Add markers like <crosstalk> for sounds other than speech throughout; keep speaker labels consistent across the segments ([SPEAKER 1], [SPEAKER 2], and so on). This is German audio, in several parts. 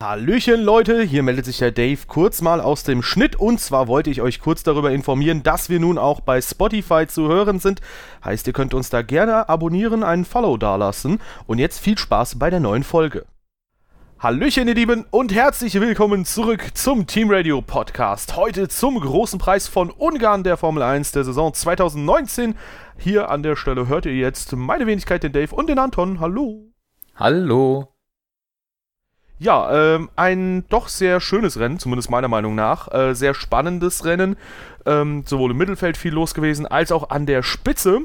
[SPEAKER 1] Hallöchen Leute, hier meldet sich der Dave kurz mal aus dem Schnitt und zwar wollte ich euch kurz darüber informieren, dass wir nun auch bei Spotify zu hören sind. Heißt, ihr könnt uns da gerne abonnieren, einen Follow dalassen und jetzt viel Spaß bei der neuen Folge. Hallöchen ihr Lieben und herzlich willkommen zurück zum Team Radio Podcast. Heute zum großen Preis von Ungarn der Formel 1 der Saison 2019. Hier an der Stelle hört ihr jetzt meine Wenigkeit, den Dave und den Anton. Hallo.
[SPEAKER 2] Hallo.
[SPEAKER 1] Ja, ähm, ein doch sehr schönes Rennen, zumindest meiner Meinung nach. Äh, sehr spannendes Rennen. Ähm, sowohl im Mittelfeld viel los gewesen, als auch an der Spitze.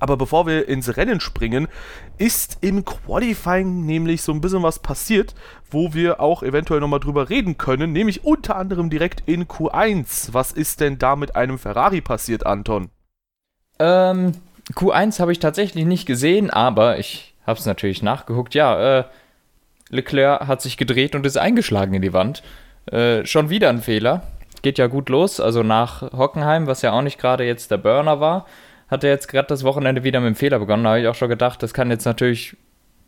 [SPEAKER 1] Aber bevor wir ins Rennen springen, ist im Qualifying nämlich so ein bisschen was passiert, wo wir auch eventuell nochmal drüber reden können, nämlich unter anderem direkt in Q1. Was ist denn da mit einem Ferrari passiert, Anton?
[SPEAKER 2] Ähm, Q1 habe ich tatsächlich nicht gesehen, aber ich habe es natürlich nachgeguckt. Ja, äh, Leclerc hat sich gedreht und ist eingeschlagen in die Wand. Äh, schon wieder ein Fehler. Geht ja gut los. Also nach Hockenheim, was ja auch nicht gerade jetzt der Burner war, hat er jetzt gerade das Wochenende wieder mit dem Fehler begonnen. Da habe ich auch schon gedacht, das kann jetzt natürlich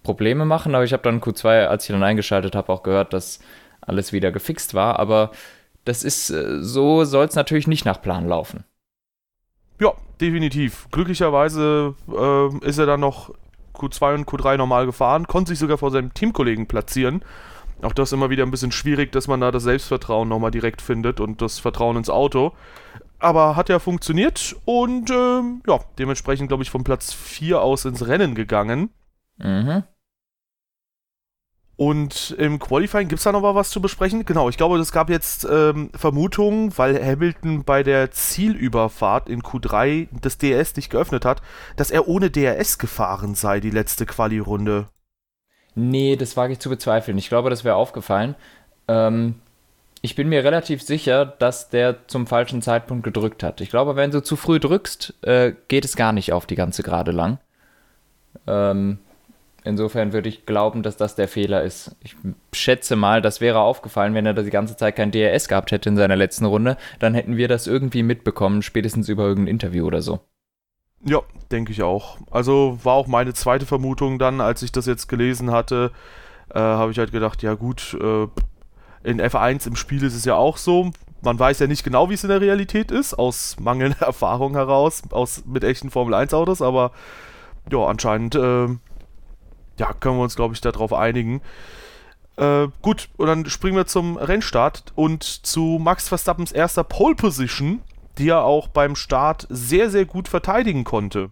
[SPEAKER 2] Probleme machen. Aber ich habe dann Q2, als ich dann eingeschaltet habe, auch gehört, dass alles wieder gefixt war. Aber das ist, äh, so soll es natürlich nicht nach Plan laufen.
[SPEAKER 1] Ja, definitiv. Glücklicherweise äh, ist er dann noch Q2 und Q3 normal gefahren, konnte sich sogar vor seinem Teamkollegen platzieren. Auch das ist immer wieder ein bisschen schwierig, dass man da das Selbstvertrauen nochmal direkt findet und das Vertrauen ins Auto. Aber hat ja funktioniert und ähm, ja, dementsprechend, glaube ich, von Platz 4 aus ins Rennen gegangen. Mhm. Und im Qualifying gibt es da noch mal was zu besprechen? Genau, ich glaube, es gab jetzt ähm, Vermutungen, weil Hamilton bei der Zielüberfahrt in Q3 das DRS nicht geöffnet hat, dass er ohne DRS gefahren sei, die letzte Quali-Runde.
[SPEAKER 2] Nee, das wage ich zu bezweifeln. Ich glaube, das wäre aufgefallen. Ähm, ich bin mir relativ sicher, dass der zum falschen Zeitpunkt gedrückt hat. Ich glaube, wenn du zu früh drückst, äh, geht es gar nicht auf die ganze Gerade lang. Ähm, Insofern würde ich glauben, dass das der Fehler ist. Ich schätze mal, das wäre aufgefallen, wenn er da die ganze Zeit kein DRS gehabt hätte in seiner letzten Runde. Dann hätten wir das irgendwie mitbekommen, spätestens über irgendein Interview oder so.
[SPEAKER 1] Ja, denke ich auch. Also war auch meine zweite Vermutung dann, als ich das jetzt gelesen hatte, äh, habe ich halt gedacht, ja gut, äh, in F1 im Spiel ist es ja auch so. Man weiß ja nicht genau, wie es in der Realität ist, aus mangelnder <laughs> Erfahrung heraus, aus, mit echten Formel 1 Autos, aber ja, anscheinend äh, ja, können wir uns, glaube ich, darauf einigen. Äh, gut, und dann springen wir zum Rennstart und zu Max Verstappens erster Pole Position, die er auch beim Start sehr, sehr gut verteidigen konnte.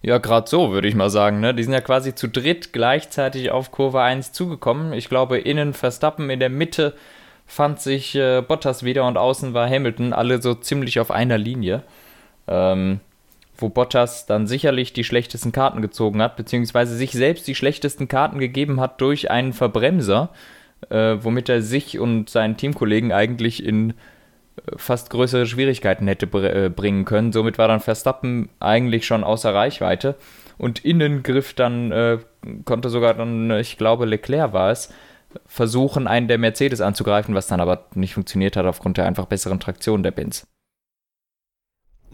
[SPEAKER 2] Ja, gerade so, würde ich mal sagen. Ne? Die sind ja quasi zu dritt gleichzeitig auf Kurve 1 zugekommen. Ich glaube, innen Verstappen, in der Mitte fand sich äh, Bottas wieder und außen war Hamilton, alle so ziemlich auf einer Linie. Ähm, wo Bottas dann sicherlich die schlechtesten Karten gezogen hat, beziehungsweise sich selbst die schlechtesten Karten gegeben hat durch einen Verbremser, äh, womit er sich und seinen Teamkollegen eigentlich in äh, fast größere Schwierigkeiten hätte äh, bringen können. Somit war dann Verstappen eigentlich schon außer Reichweite und innen griff dann, äh, konnte sogar dann, ich glaube, Leclerc war es, versuchen, einen der Mercedes anzugreifen, was dann aber nicht funktioniert hat aufgrund der einfach besseren Traktion der Benz.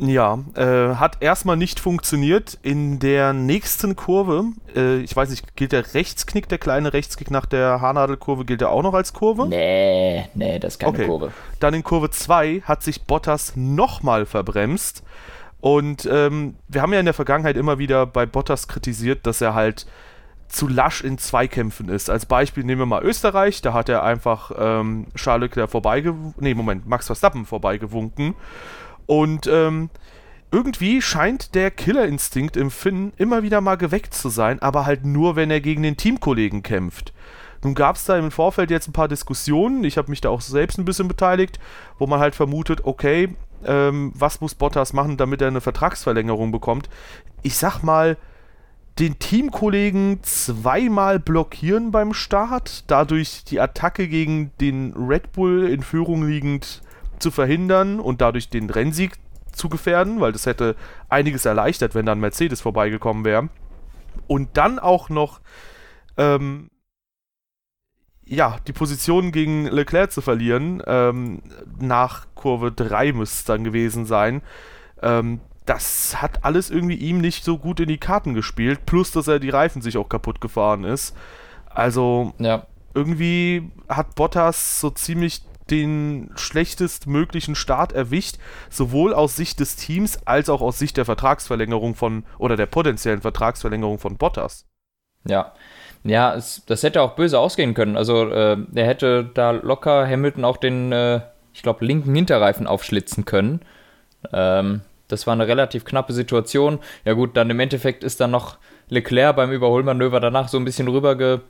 [SPEAKER 1] Ja, äh, hat erstmal nicht funktioniert. In der nächsten Kurve, äh, ich weiß nicht, gilt der Rechtsknick, der kleine Rechtsknick nach der Haarnadelkurve, gilt der auch noch als Kurve?
[SPEAKER 2] Nee, nee, das ist keine okay. Kurve.
[SPEAKER 1] Dann in Kurve 2 hat sich Bottas nochmal verbremst. Und ähm, wir haben ja in der Vergangenheit immer wieder bei Bottas kritisiert, dass er halt zu lasch in Zweikämpfen ist. Als Beispiel nehmen wir mal Österreich, da hat er einfach ähm, Charles Leclerc vorbeigewunken, nee, Moment, Max Verstappen vorbeigewunken. Und ähm, irgendwie scheint der Killerinstinkt im Finn immer wieder mal geweckt zu sein, aber halt nur, wenn er gegen den Teamkollegen kämpft. Nun gab es da im Vorfeld jetzt ein paar Diskussionen, ich habe mich da auch selbst ein bisschen beteiligt, wo man halt vermutet, okay, ähm, was muss Bottas machen, damit er eine Vertragsverlängerung bekommt. Ich sag mal, den Teamkollegen zweimal blockieren beim Start, dadurch die Attacke gegen den Red Bull in Führung liegend zu verhindern und dadurch den Rennsieg zu gefährden, weil das hätte einiges erleichtert, wenn dann Mercedes vorbeigekommen wäre. Und dann auch noch ähm, ja, die Position gegen Leclerc zu verlieren, ähm, nach Kurve 3 müsste es dann gewesen sein. Ähm, das hat alles irgendwie ihm nicht so gut in die Karten gespielt, plus dass er die Reifen sich auch kaputt gefahren ist. Also,
[SPEAKER 2] ja
[SPEAKER 1] irgendwie hat Bottas so ziemlich den schlechtestmöglichen Start erwischt, sowohl aus Sicht des Teams als auch aus Sicht der Vertragsverlängerung von oder der potenziellen Vertragsverlängerung von Bottas.
[SPEAKER 2] Ja, ja, es, das hätte auch böse ausgehen können. Also äh, er hätte da locker Hamilton auch den, äh, ich glaube, linken Hinterreifen aufschlitzen können. Ähm, das war eine relativ knappe Situation. Ja gut, dann im Endeffekt ist dann noch Leclerc beim Überholmanöver danach so ein bisschen rüberge,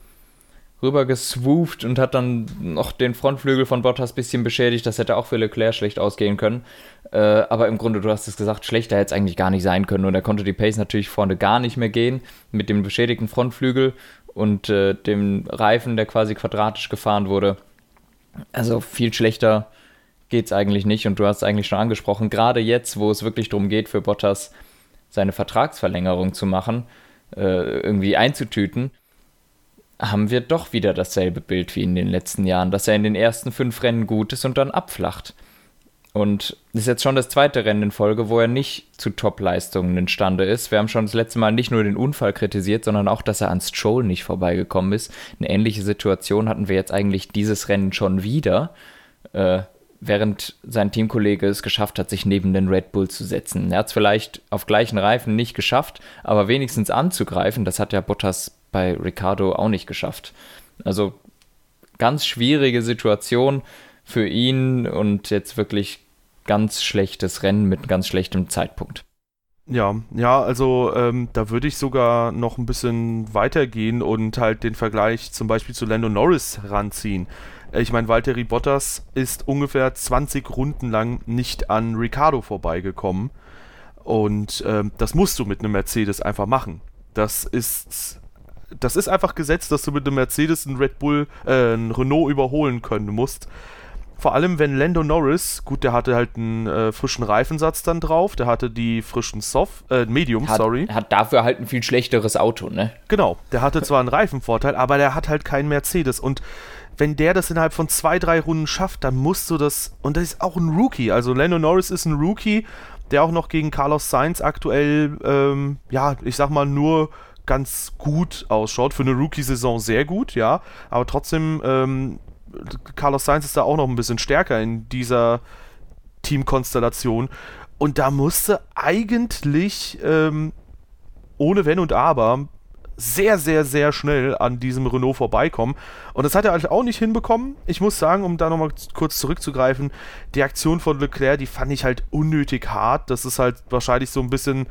[SPEAKER 2] rübergeswooft und hat dann noch den Frontflügel von Bottas ein bisschen beschädigt. Das hätte auch für Leclerc schlecht ausgehen können. Äh, aber im Grunde, du hast es gesagt, schlechter hätte es eigentlich gar nicht sein können. Und er konnte die Pace natürlich vorne gar nicht mehr gehen mit dem beschädigten Frontflügel und äh, dem Reifen, der quasi quadratisch gefahren wurde. Also viel schlechter geht es eigentlich nicht. Und du hast es eigentlich schon angesprochen, gerade jetzt, wo es wirklich darum geht, für Bottas seine Vertragsverlängerung zu machen, äh, irgendwie einzutüten, haben wir doch wieder dasselbe Bild wie in den letzten Jahren, dass er in den ersten fünf Rennen gut ist und dann abflacht. Und das ist jetzt schon das zweite Rennen in Folge, wo er nicht zu Top-Leistungen imstande ist. Wir haben schon das letzte Mal nicht nur den Unfall kritisiert, sondern auch, dass er an Stroll nicht vorbeigekommen ist. Eine ähnliche Situation hatten wir jetzt eigentlich dieses Rennen schon wieder, äh, während sein Teamkollege es geschafft hat, sich neben den Red Bull zu setzen. Er hat es vielleicht auf gleichen Reifen nicht geschafft, aber wenigstens anzugreifen, das hat ja Bottas bei Ricardo auch nicht geschafft. Also ganz schwierige Situation für ihn und jetzt wirklich ganz schlechtes Rennen mit ganz schlechtem Zeitpunkt.
[SPEAKER 1] Ja, ja, also ähm, da würde ich sogar noch ein bisschen weitergehen und halt den Vergleich zum Beispiel zu Lando Norris ranziehen. Ich meine, Valtteri Bottas ist ungefähr 20 Runden lang nicht an Ricardo vorbeigekommen. Und ähm, das musst du mit einem Mercedes einfach machen. Das ist, das ist einfach gesetzt, dass du mit einem Mercedes einen Red Bull, äh, einen Renault überholen können musst. Vor allem, wenn Lando Norris, gut, der hatte halt einen äh, frischen Reifensatz dann drauf, der hatte die frischen Soft, äh, Medium,
[SPEAKER 2] hat,
[SPEAKER 1] sorry.
[SPEAKER 2] Hat dafür halt ein viel schlechteres Auto, ne?
[SPEAKER 1] Genau, der hatte zwar einen Reifenvorteil, aber der hat halt keinen Mercedes und wenn der das innerhalb von zwei, drei Runden schafft, dann musst du das, und das ist auch ein Rookie, also Lando Norris ist ein Rookie, der auch noch gegen Carlos Sainz aktuell, ähm, ja, ich sag mal, nur ganz gut ausschaut. Für eine Rookie-Saison sehr gut, ja. Aber trotzdem ähm, Carlos Sainz ist da auch noch ein bisschen stärker in dieser Teamkonstellation. Und da musste eigentlich ähm, ohne Wenn und Aber sehr, sehr, sehr schnell an diesem Renault vorbeikommen. Und das hat er halt auch nicht hinbekommen. Ich muss sagen, um da nochmal kurz zurückzugreifen, die Aktion von Leclerc, die fand ich halt unnötig hart. Das ist halt wahrscheinlich so ein bisschen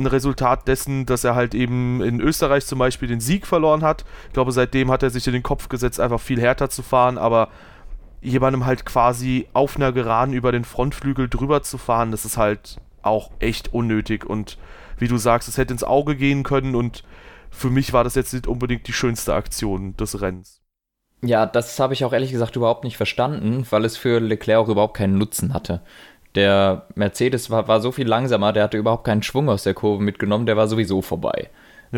[SPEAKER 1] ein Resultat dessen, dass er halt eben in Österreich zum Beispiel den Sieg verloren hat. Ich glaube, seitdem hat er sich in den Kopf gesetzt, einfach viel härter zu fahren, aber jemandem halt quasi auf einer Geraden über den Frontflügel drüber zu fahren, das ist halt auch echt unnötig und wie du sagst, es hätte ins Auge gehen können und für mich war das jetzt nicht unbedingt die schönste Aktion des Rennens.
[SPEAKER 2] Ja, das habe ich auch ehrlich gesagt überhaupt nicht verstanden, weil es für Leclerc auch überhaupt keinen Nutzen hatte. Der Mercedes war, war so viel langsamer, der hatte überhaupt keinen Schwung aus der Kurve mitgenommen, der war sowieso vorbei.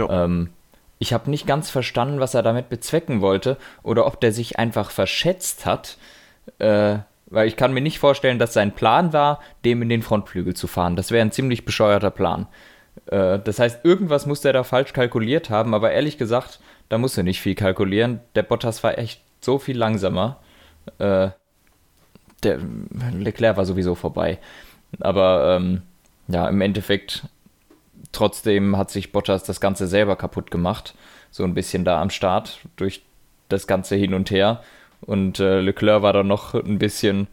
[SPEAKER 2] Ähm, ich habe nicht ganz verstanden, was er damit bezwecken wollte oder ob der sich einfach verschätzt hat. Äh, weil ich kann mir nicht vorstellen, dass sein Plan war, dem in den Frontflügel zu fahren. Das wäre ein ziemlich bescheuerter Plan. Äh, das heißt, irgendwas muss der da falsch kalkuliert haben, aber ehrlich gesagt, da muss er nicht viel kalkulieren. Der Bottas war echt so viel langsamer. Äh, der Leclerc war sowieso vorbei. Aber ähm, ja, im Endeffekt trotzdem hat sich Bottas das Ganze selber kaputt gemacht. So ein bisschen da am Start durch das Ganze hin und her. Und äh, Leclerc war dann noch ein bisschen,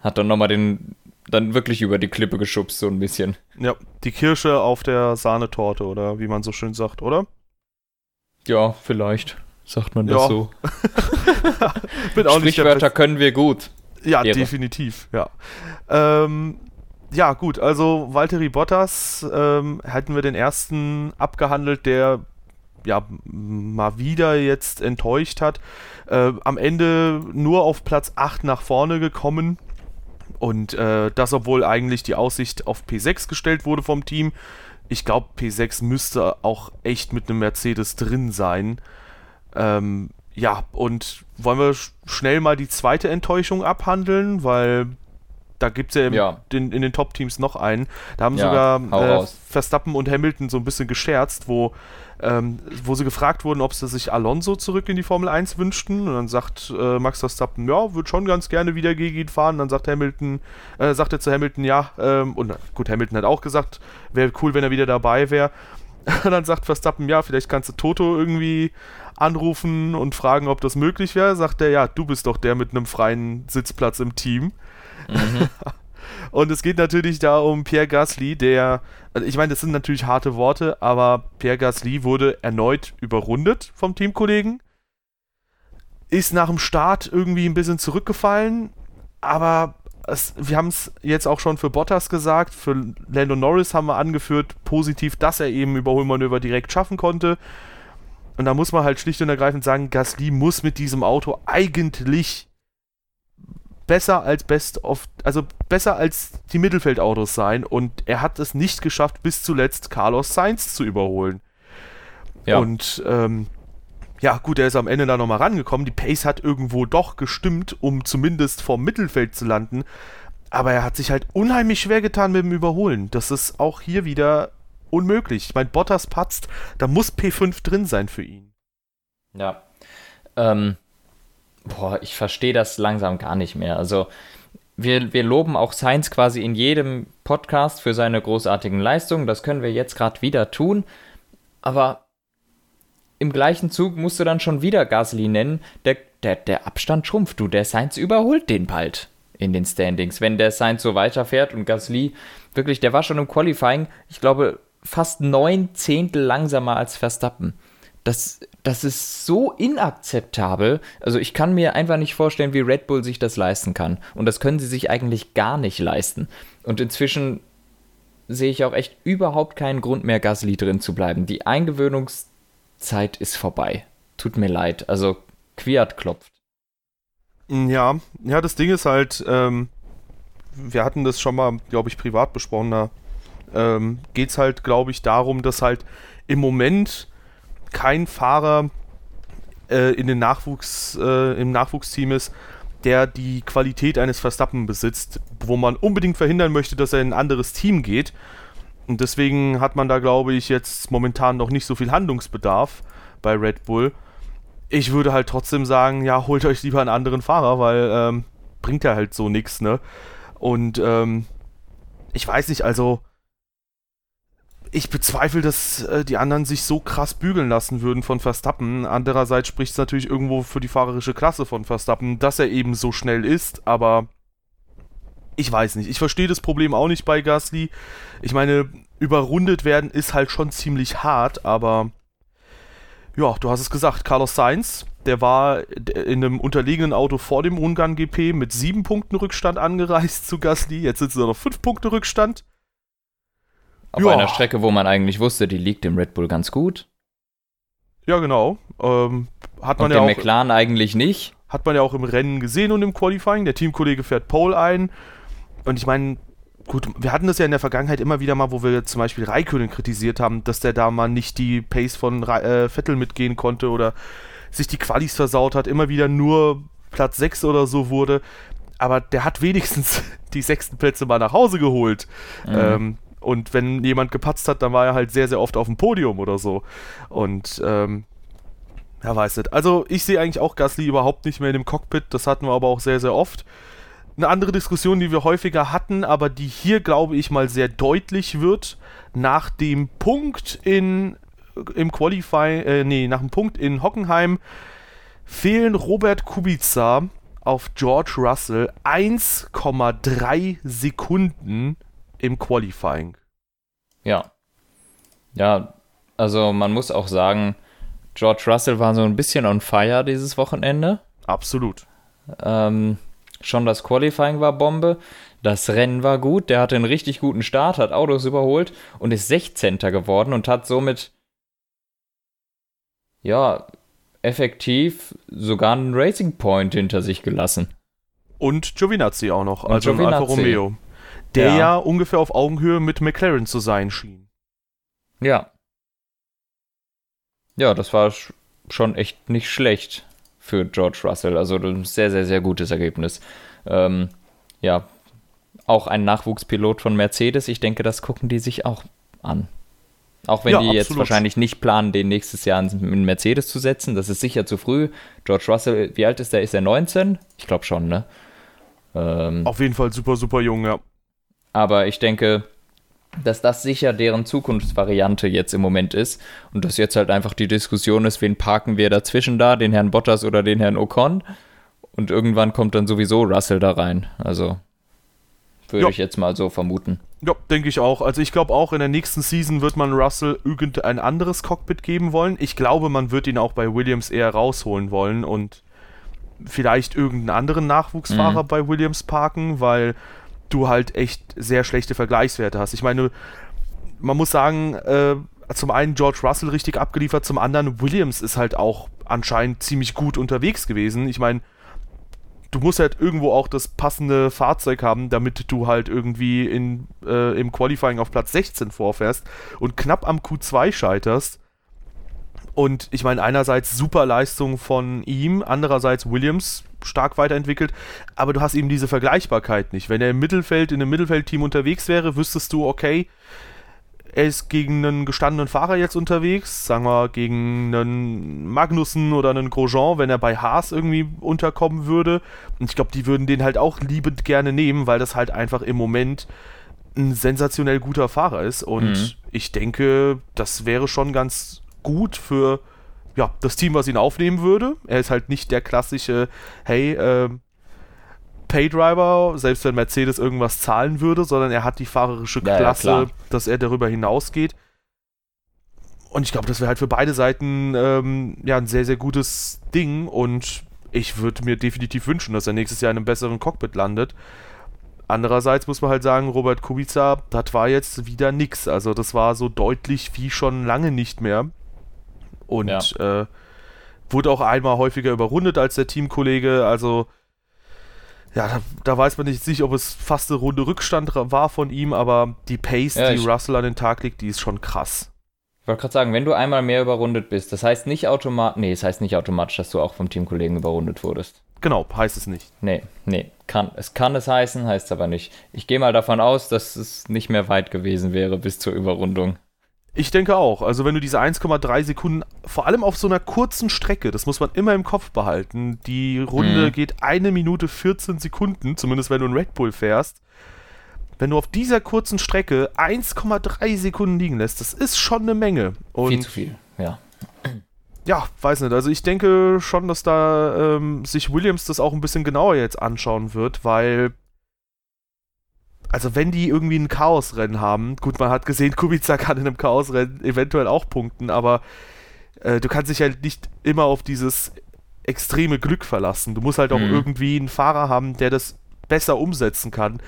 [SPEAKER 2] hat dann nochmal den, dann wirklich über die Klippe geschubst, so ein bisschen.
[SPEAKER 1] Ja, die Kirsche auf der Sahnetorte oder wie man so schön sagt, oder?
[SPEAKER 2] Ja, vielleicht sagt man das ja. so. <laughs>
[SPEAKER 1] Bin auch
[SPEAKER 2] Sprichwörter können wir gut.
[SPEAKER 1] Ja, Ehre. definitiv, ja. Ähm, ja, gut, also Valtteri Bottas ähm, hätten wir den ersten abgehandelt, der ja mal wieder jetzt enttäuscht hat. Äh, am Ende nur auf Platz 8 nach vorne gekommen. Und äh, das, obwohl eigentlich die Aussicht auf P6 gestellt wurde vom Team. Ich glaube, P6 müsste auch echt mit einem Mercedes drin sein. Ähm, ja, und wollen wir schnell mal die zweite Enttäuschung abhandeln, weil Da gibt es ja,
[SPEAKER 2] Ja.
[SPEAKER 1] Den, in den Top-Teams noch einen. Da haben
[SPEAKER 2] Ja,
[SPEAKER 1] sogar äh. Verstappen und Hamilton so ein bisschen gescherzt, wo, ähm, wo sie gefragt wurden, ob sie sich Alonso zurück in die Formel 1 wünschten. Und dann sagt äh, Max Verstappen, ja, würde schon ganz gerne wieder gegen ihn fahren. dann sagt Hamilton, äh, sagt er zu Hamilton, ja, ähm, und gut, Hamilton hat auch gesagt, wäre cool, wenn er wieder dabei wäre. <laughs> Und dann sagt Verstappen, ja, vielleicht kannst du Toto irgendwie anrufen und fragen, ob das möglich wäre. Sagt er, ja, du bist doch der mit einem freien Sitzplatz im Team. <laughs> und es geht natürlich da um Pierre Gasly, der, also ich meine, das sind natürlich harte Worte, aber Pierre Gasly wurde erneut überrundet vom Teamkollegen. Ist nach dem Start irgendwie ein bisschen zurückgefallen, aber es, wir haben es jetzt auch schon für Bottas gesagt, für Lando Norris haben wir angeführt, positiv, dass er eben Überholmanöver direkt schaffen konnte. Und da muss man halt schlicht und ergreifend sagen, Gasly muss mit diesem Auto eigentlich besser als Best of, also besser als die Mittelfeldautos sein. Und er hat es nicht geschafft, bis zuletzt Carlos Sainz zu überholen.
[SPEAKER 2] Ja.
[SPEAKER 1] Und ähm, ja, gut, er ist am Ende da nochmal rangekommen. Die Pace hat irgendwo doch gestimmt, um zumindest vorm Mittelfeld zu landen. Aber er hat sich halt unheimlich schwer getan mit dem Überholen. Das ist auch hier wieder unmöglich. Ich meine, Bottas patzt, da muss P5 drin sein für ihn.
[SPEAKER 2] Ja. Ähm, boah, ich verstehe das langsam gar nicht mehr. Also, wir, wir loben auch Sainz quasi in jedem Podcast für seine großartigen Leistungen. Das können wir jetzt gerade wieder tun. Aber im gleichen Zug musst du dann schon wieder Gasly nennen. Der, der, der Abstand schrumpft, du. Der Sainz überholt den bald in den Standings. Wenn der Sainz so weiterfährt und Gasly, wirklich, der war schon im Qualifying, ich glaube, fast neun Zehntel langsamer als Verstappen. Das, das ist so inakzeptabel. Also ich kann mir einfach nicht vorstellen, wie Red Bull sich das leisten kann. Und das können sie sich eigentlich gar nicht leisten. Und inzwischen sehe ich auch echt überhaupt keinen Grund mehr, Gasly drin zu bleiben. Die Eingewöhnungszeit ist vorbei. Tut mir leid. Also Quiert klopft.
[SPEAKER 1] Ja, ja, das Ding ist halt, ähm, wir hatten das schon mal, glaube ich, privat besprochen, da ähm, geht es halt, glaube ich, darum, dass halt im Moment kein Fahrer äh, in den Nachwuchs, äh, im Nachwuchsteam ist, der die Qualität eines Verstappen besitzt, wo man unbedingt verhindern möchte, dass er in ein anderes Team geht. Und deswegen hat man da, glaube ich, jetzt momentan noch nicht so viel Handlungsbedarf bei Red Bull. Ich würde halt trotzdem sagen, ja, holt euch lieber einen anderen Fahrer, weil ähm, bringt ja halt so nichts, ne? Und ähm, ich weiß nicht, also ich bezweifle, dass äh, die anderen sich so krass bügeln lassen würden von Verstappen. Andererseits spricht es natürlich irgendwo für die fahrerische Klasse von Verstappen, dass er eben so schnell ist, aber ich weiß nicht. Ich verstehe das Problem auch nicht bei Gasly. Ich meine, überrundet werden ist halt schon ziemlich hart, aber ja, du hast es gesagt, Carlos Sainz, der war in einem unterlegenen Auto vor dem Ungarn GP mit sieben Punkten Rückstand angereist zu Gasly. Jetzt sitzen er noch fünf Punkte Rückstand.
[SPEAKER 2] Auf
[SPEAKER 1] Ja.
[SPEAKER 2] einer Strecke, wo man eigentlich wusste, die liegt dem Red Bull ganz gut.
[SPEAKER 1] Ja, genau. Ähm, hat man
[SPEAKER 2] Und
[SPEAKER 1] ja
[SPEAKER 2] dem
[SPEAKER 1] auch
[SPEAKER 2] McLaren eigentlich nicht.
[SPEAKER 1] Hat man ja auch im Rennen gesehen und im Qualifying. Der Teamkollege fährt Pole ein. Und ich meine, gut, wir hatten das ja in der Vergangenheit immer wieder mal, wo wir zum Beispiel Raikönen kritisiert haben, dass der da mal nicht die Pace von äh, Vettel mitgehen konnte oder sich die Qualis versaut hat, immer wieder nur Platz 6 oder so wurde. Aber der hat wenigstens <laughs> die sechsten Plätze mal nach Hause geholt.
[SPEAKER 2] Mhm.
[SPEAKER 1] Ähm, und wenn jemand gepatzt hat, dann war er halt sehr, sehr oft auf dem Podium oder so. Und ähm, ja, weiß nicht. Also ich sehe eigentlich auch Gasly überhaupt nicht mehr in dem Cockpit. Das hatten wir aber auch sehr, sehr oft. Eine andere Diskussion, die wir häufiger hatten, aber die hier, glaube ich, mal sehr deutlich wird, nach dem Punkt in im Qualify, äh, nee, nach dem Punkt in Hockenheim fehlen Robert Kubica auf George Russell 1,3 Sekunden im Qualifying.
[SPEAKER 2] Ja. Ja, also man muss auch sagen, George Russell war so ein bisschen on fire dieses Wochenende.
[SPEAKER 1] Absolut.
[SPEAKER 2] Ähm, schon das Qualifying war Bombe. Das Rennen war gut. Der hatte einen richtig guten Start, hat Autos überholt und ist 16. geworden und hat somit, ja, effektiv sogar einen Racing Point hinter sich gelassen.
[SPEAKER 1] Und Giovinazzi auch noch,
[SPEAKER 2] Und
[SPEAKER 1] also ein Alfa
[SPEAKER 2] Giovinazzi.
[SPEAKER 1] Romeo. Der ja.
[SPEAKER 2] Ja.
[SPEAKER 1] ungefähr auf Augenhöhe mit McLaren zu sein schien.
[SPEAKER 2] Ja. Ja, das war sch- schon echt nicht schlecht für George Russell. Also ein sehr, sehr, sehr gutes Ergebnis. Ähm, ja, auch ein Nachwuchspilot von Mercedes. Ich denke, das gucken die sich auch an. Auch wenn
[SPEAKER 1] Ja,
[SPEAKER 2] die jetzt
[SPEAKER 1] absolut.
[SPEAKER 2] wahrscheinlich nicht planen, den nächstes Jahr in Mercedes zu setzen. Das ist sicher zu früh. George Russell, wie alt ist der? Ist er 19? Ich glaube schon, ne? Ähm,
[SPEAKER 1] Auf jeden Fall super, super jung, ja.
[SPEAKER 2] Aber ich denke, dass das sicher deren Zukunftsvariante jetzt im Moment ist. Und dass jetzt halt einfach die Diskussion ist, wen parken wir dazwischen da, den Herrn Bottas oder den Herrn Ocon. Und irgendwann kommt dann sowieso Russell da rein. Also würde
[SPEAKER 1] Ja.
[SPEAKER 2] ich jetzt mal so vermuten.
[SPEAKER 1] Ja, denke ich auch. Also ich glaube auch, in der nächsten Season wird man Russell irgendein anderes Cockpit geben wollen. Ich glaube, man wird ihn auch bei Williams eher rausholen wollen und vielleicht irgendeinen anderen Nachwuchsfahrer
[SPEAKER 2] Mhm.
[SPEAKER 1] bei Williams parken, weil du halt echt sehr schlechte Vergleichswerte hast. Ich meine, man muss sagen, äh, zum einen George Russell richtig abgeliefert, zum anderen Williams ist halt auch anscheinend ziemlich gut unterwegs gewesen. Ich meine, du musst halt irgendwo auch das passende Fahrzeug haben, damit du halt irgendwie in, äh, im Qualifying auf Platz 16 vorfährst und knapp am Q2 scheiterst. Und ich meine, einerseits super Leistung von ihm, andererseits Williams stark weiterentwickelt, aber du hast eben diese Vergleichbarkeit nicht. Wenn er im Mittelfeld, in einem Mittelfeldteam unterwegs wäre, wüsstest du, okay, er ist gegen einen gestandenen Fahrer jetzt unterwegs, sagen wir gegen einen Magnussen oder einen Grosjean, wenn er bei Haas irgendwie unterkommen würde. Und ich glaube, die würden den halt auch liebend gerne nehmen, weil das halt einfach im Moment ein sensationell guter Fahrer ist. Und
[SPEAKER 2] Mhm.
[SPEAKER 1] ich denke, das wäre schon ganz gut für ja, das Team, was ihn aufnehmen würde. Er ist halt nicht der klassische, hey, ähm, Paydriver, selbst wenn Mercedes irgendwas zahlen würde, sondern er hat die fahrerische
[SPEAKER 2] Ja, ja,
[SPEAKER 1] Klasse,
[SPEAKER 2] klar.
[SPEAKER 1] dass er darüber hinausgeht. Und ich glaube, das wäre halt für beide Seiten ähm, ja ein sehr, sehr gutes Ding und ich würde mir definitiv wünschen, dass er nächstes Jahr in einem besseren Cockpit landet. Andererseits muss man halt sagen, Robert Kubica, das war jetzt wieder nix. Also das war so deutlich wie schon lange nicht mehr. Und äh, wurde auch einmal häufiger überrundet als der Teamkollege. Also ja, da, da weiß man nicht sicher, ob es fast eine Runde Rückstand war von ihm, aber die Pace,
[SPEAKER 2] Ja,
[SPEAKER 1] die Russell an den Tag legt, die ist schon krass.
[SPEAKER 2] Ich wollte gerade sagen, wenn du einmal mehr überrundet bist, das heißt nicht automatisch, nee, das heißt nicht automatisch, dass du auch vom Teamkollegen überrundet wurdest.
[SPEAKER 1] Genau, heißt es nicht.
[SPEAKER 2] Nee, nee, kann, es kann es heißen, heißt es aber nicht. Ich gehe mal davon aus, dass es nicht mehr weit gewesen wäre bis zur Überrundung.
[SPEAKER 1] Ich denke auch. Also wenn du diese 1,3 Sekunden, vor allem auf so einer kurzen Strecke, das muss man immer im Kopf behalten. Die Runde
[SPEAKER 2] Mhm.
[SPEAKER 1] geht eine Minute 14 Sekunden, zumindest wenn du einen Red Bull fährst. Wenn du auf dieser kurzen Strecke 1,3 Sekunden liegen lässt, das ist schon eine Menge. Und
[SPEAKER 2] Viel zu viel, ja.
[SPEAKER 1] ja, weiß nicht. Also ich denke schon, dass da ähm, sich Williams das auch ein bisschen genauer jetzt anschauen wird, weil also wenn die irgendwie ein Chaosrennen haben, gut, man hat gesehen, <laughs> Kubica kann in einem Chaosrennen eventuell auch punkten, aber äh, du kannst dich halt nicht immer auf dieses extreme Glück verlassen. Du musst halt auch
[SPEAKER 2] Mhm.
[SPEAKER 1] irgendwie einen Fahrer haben, der das besser umsetzen kann.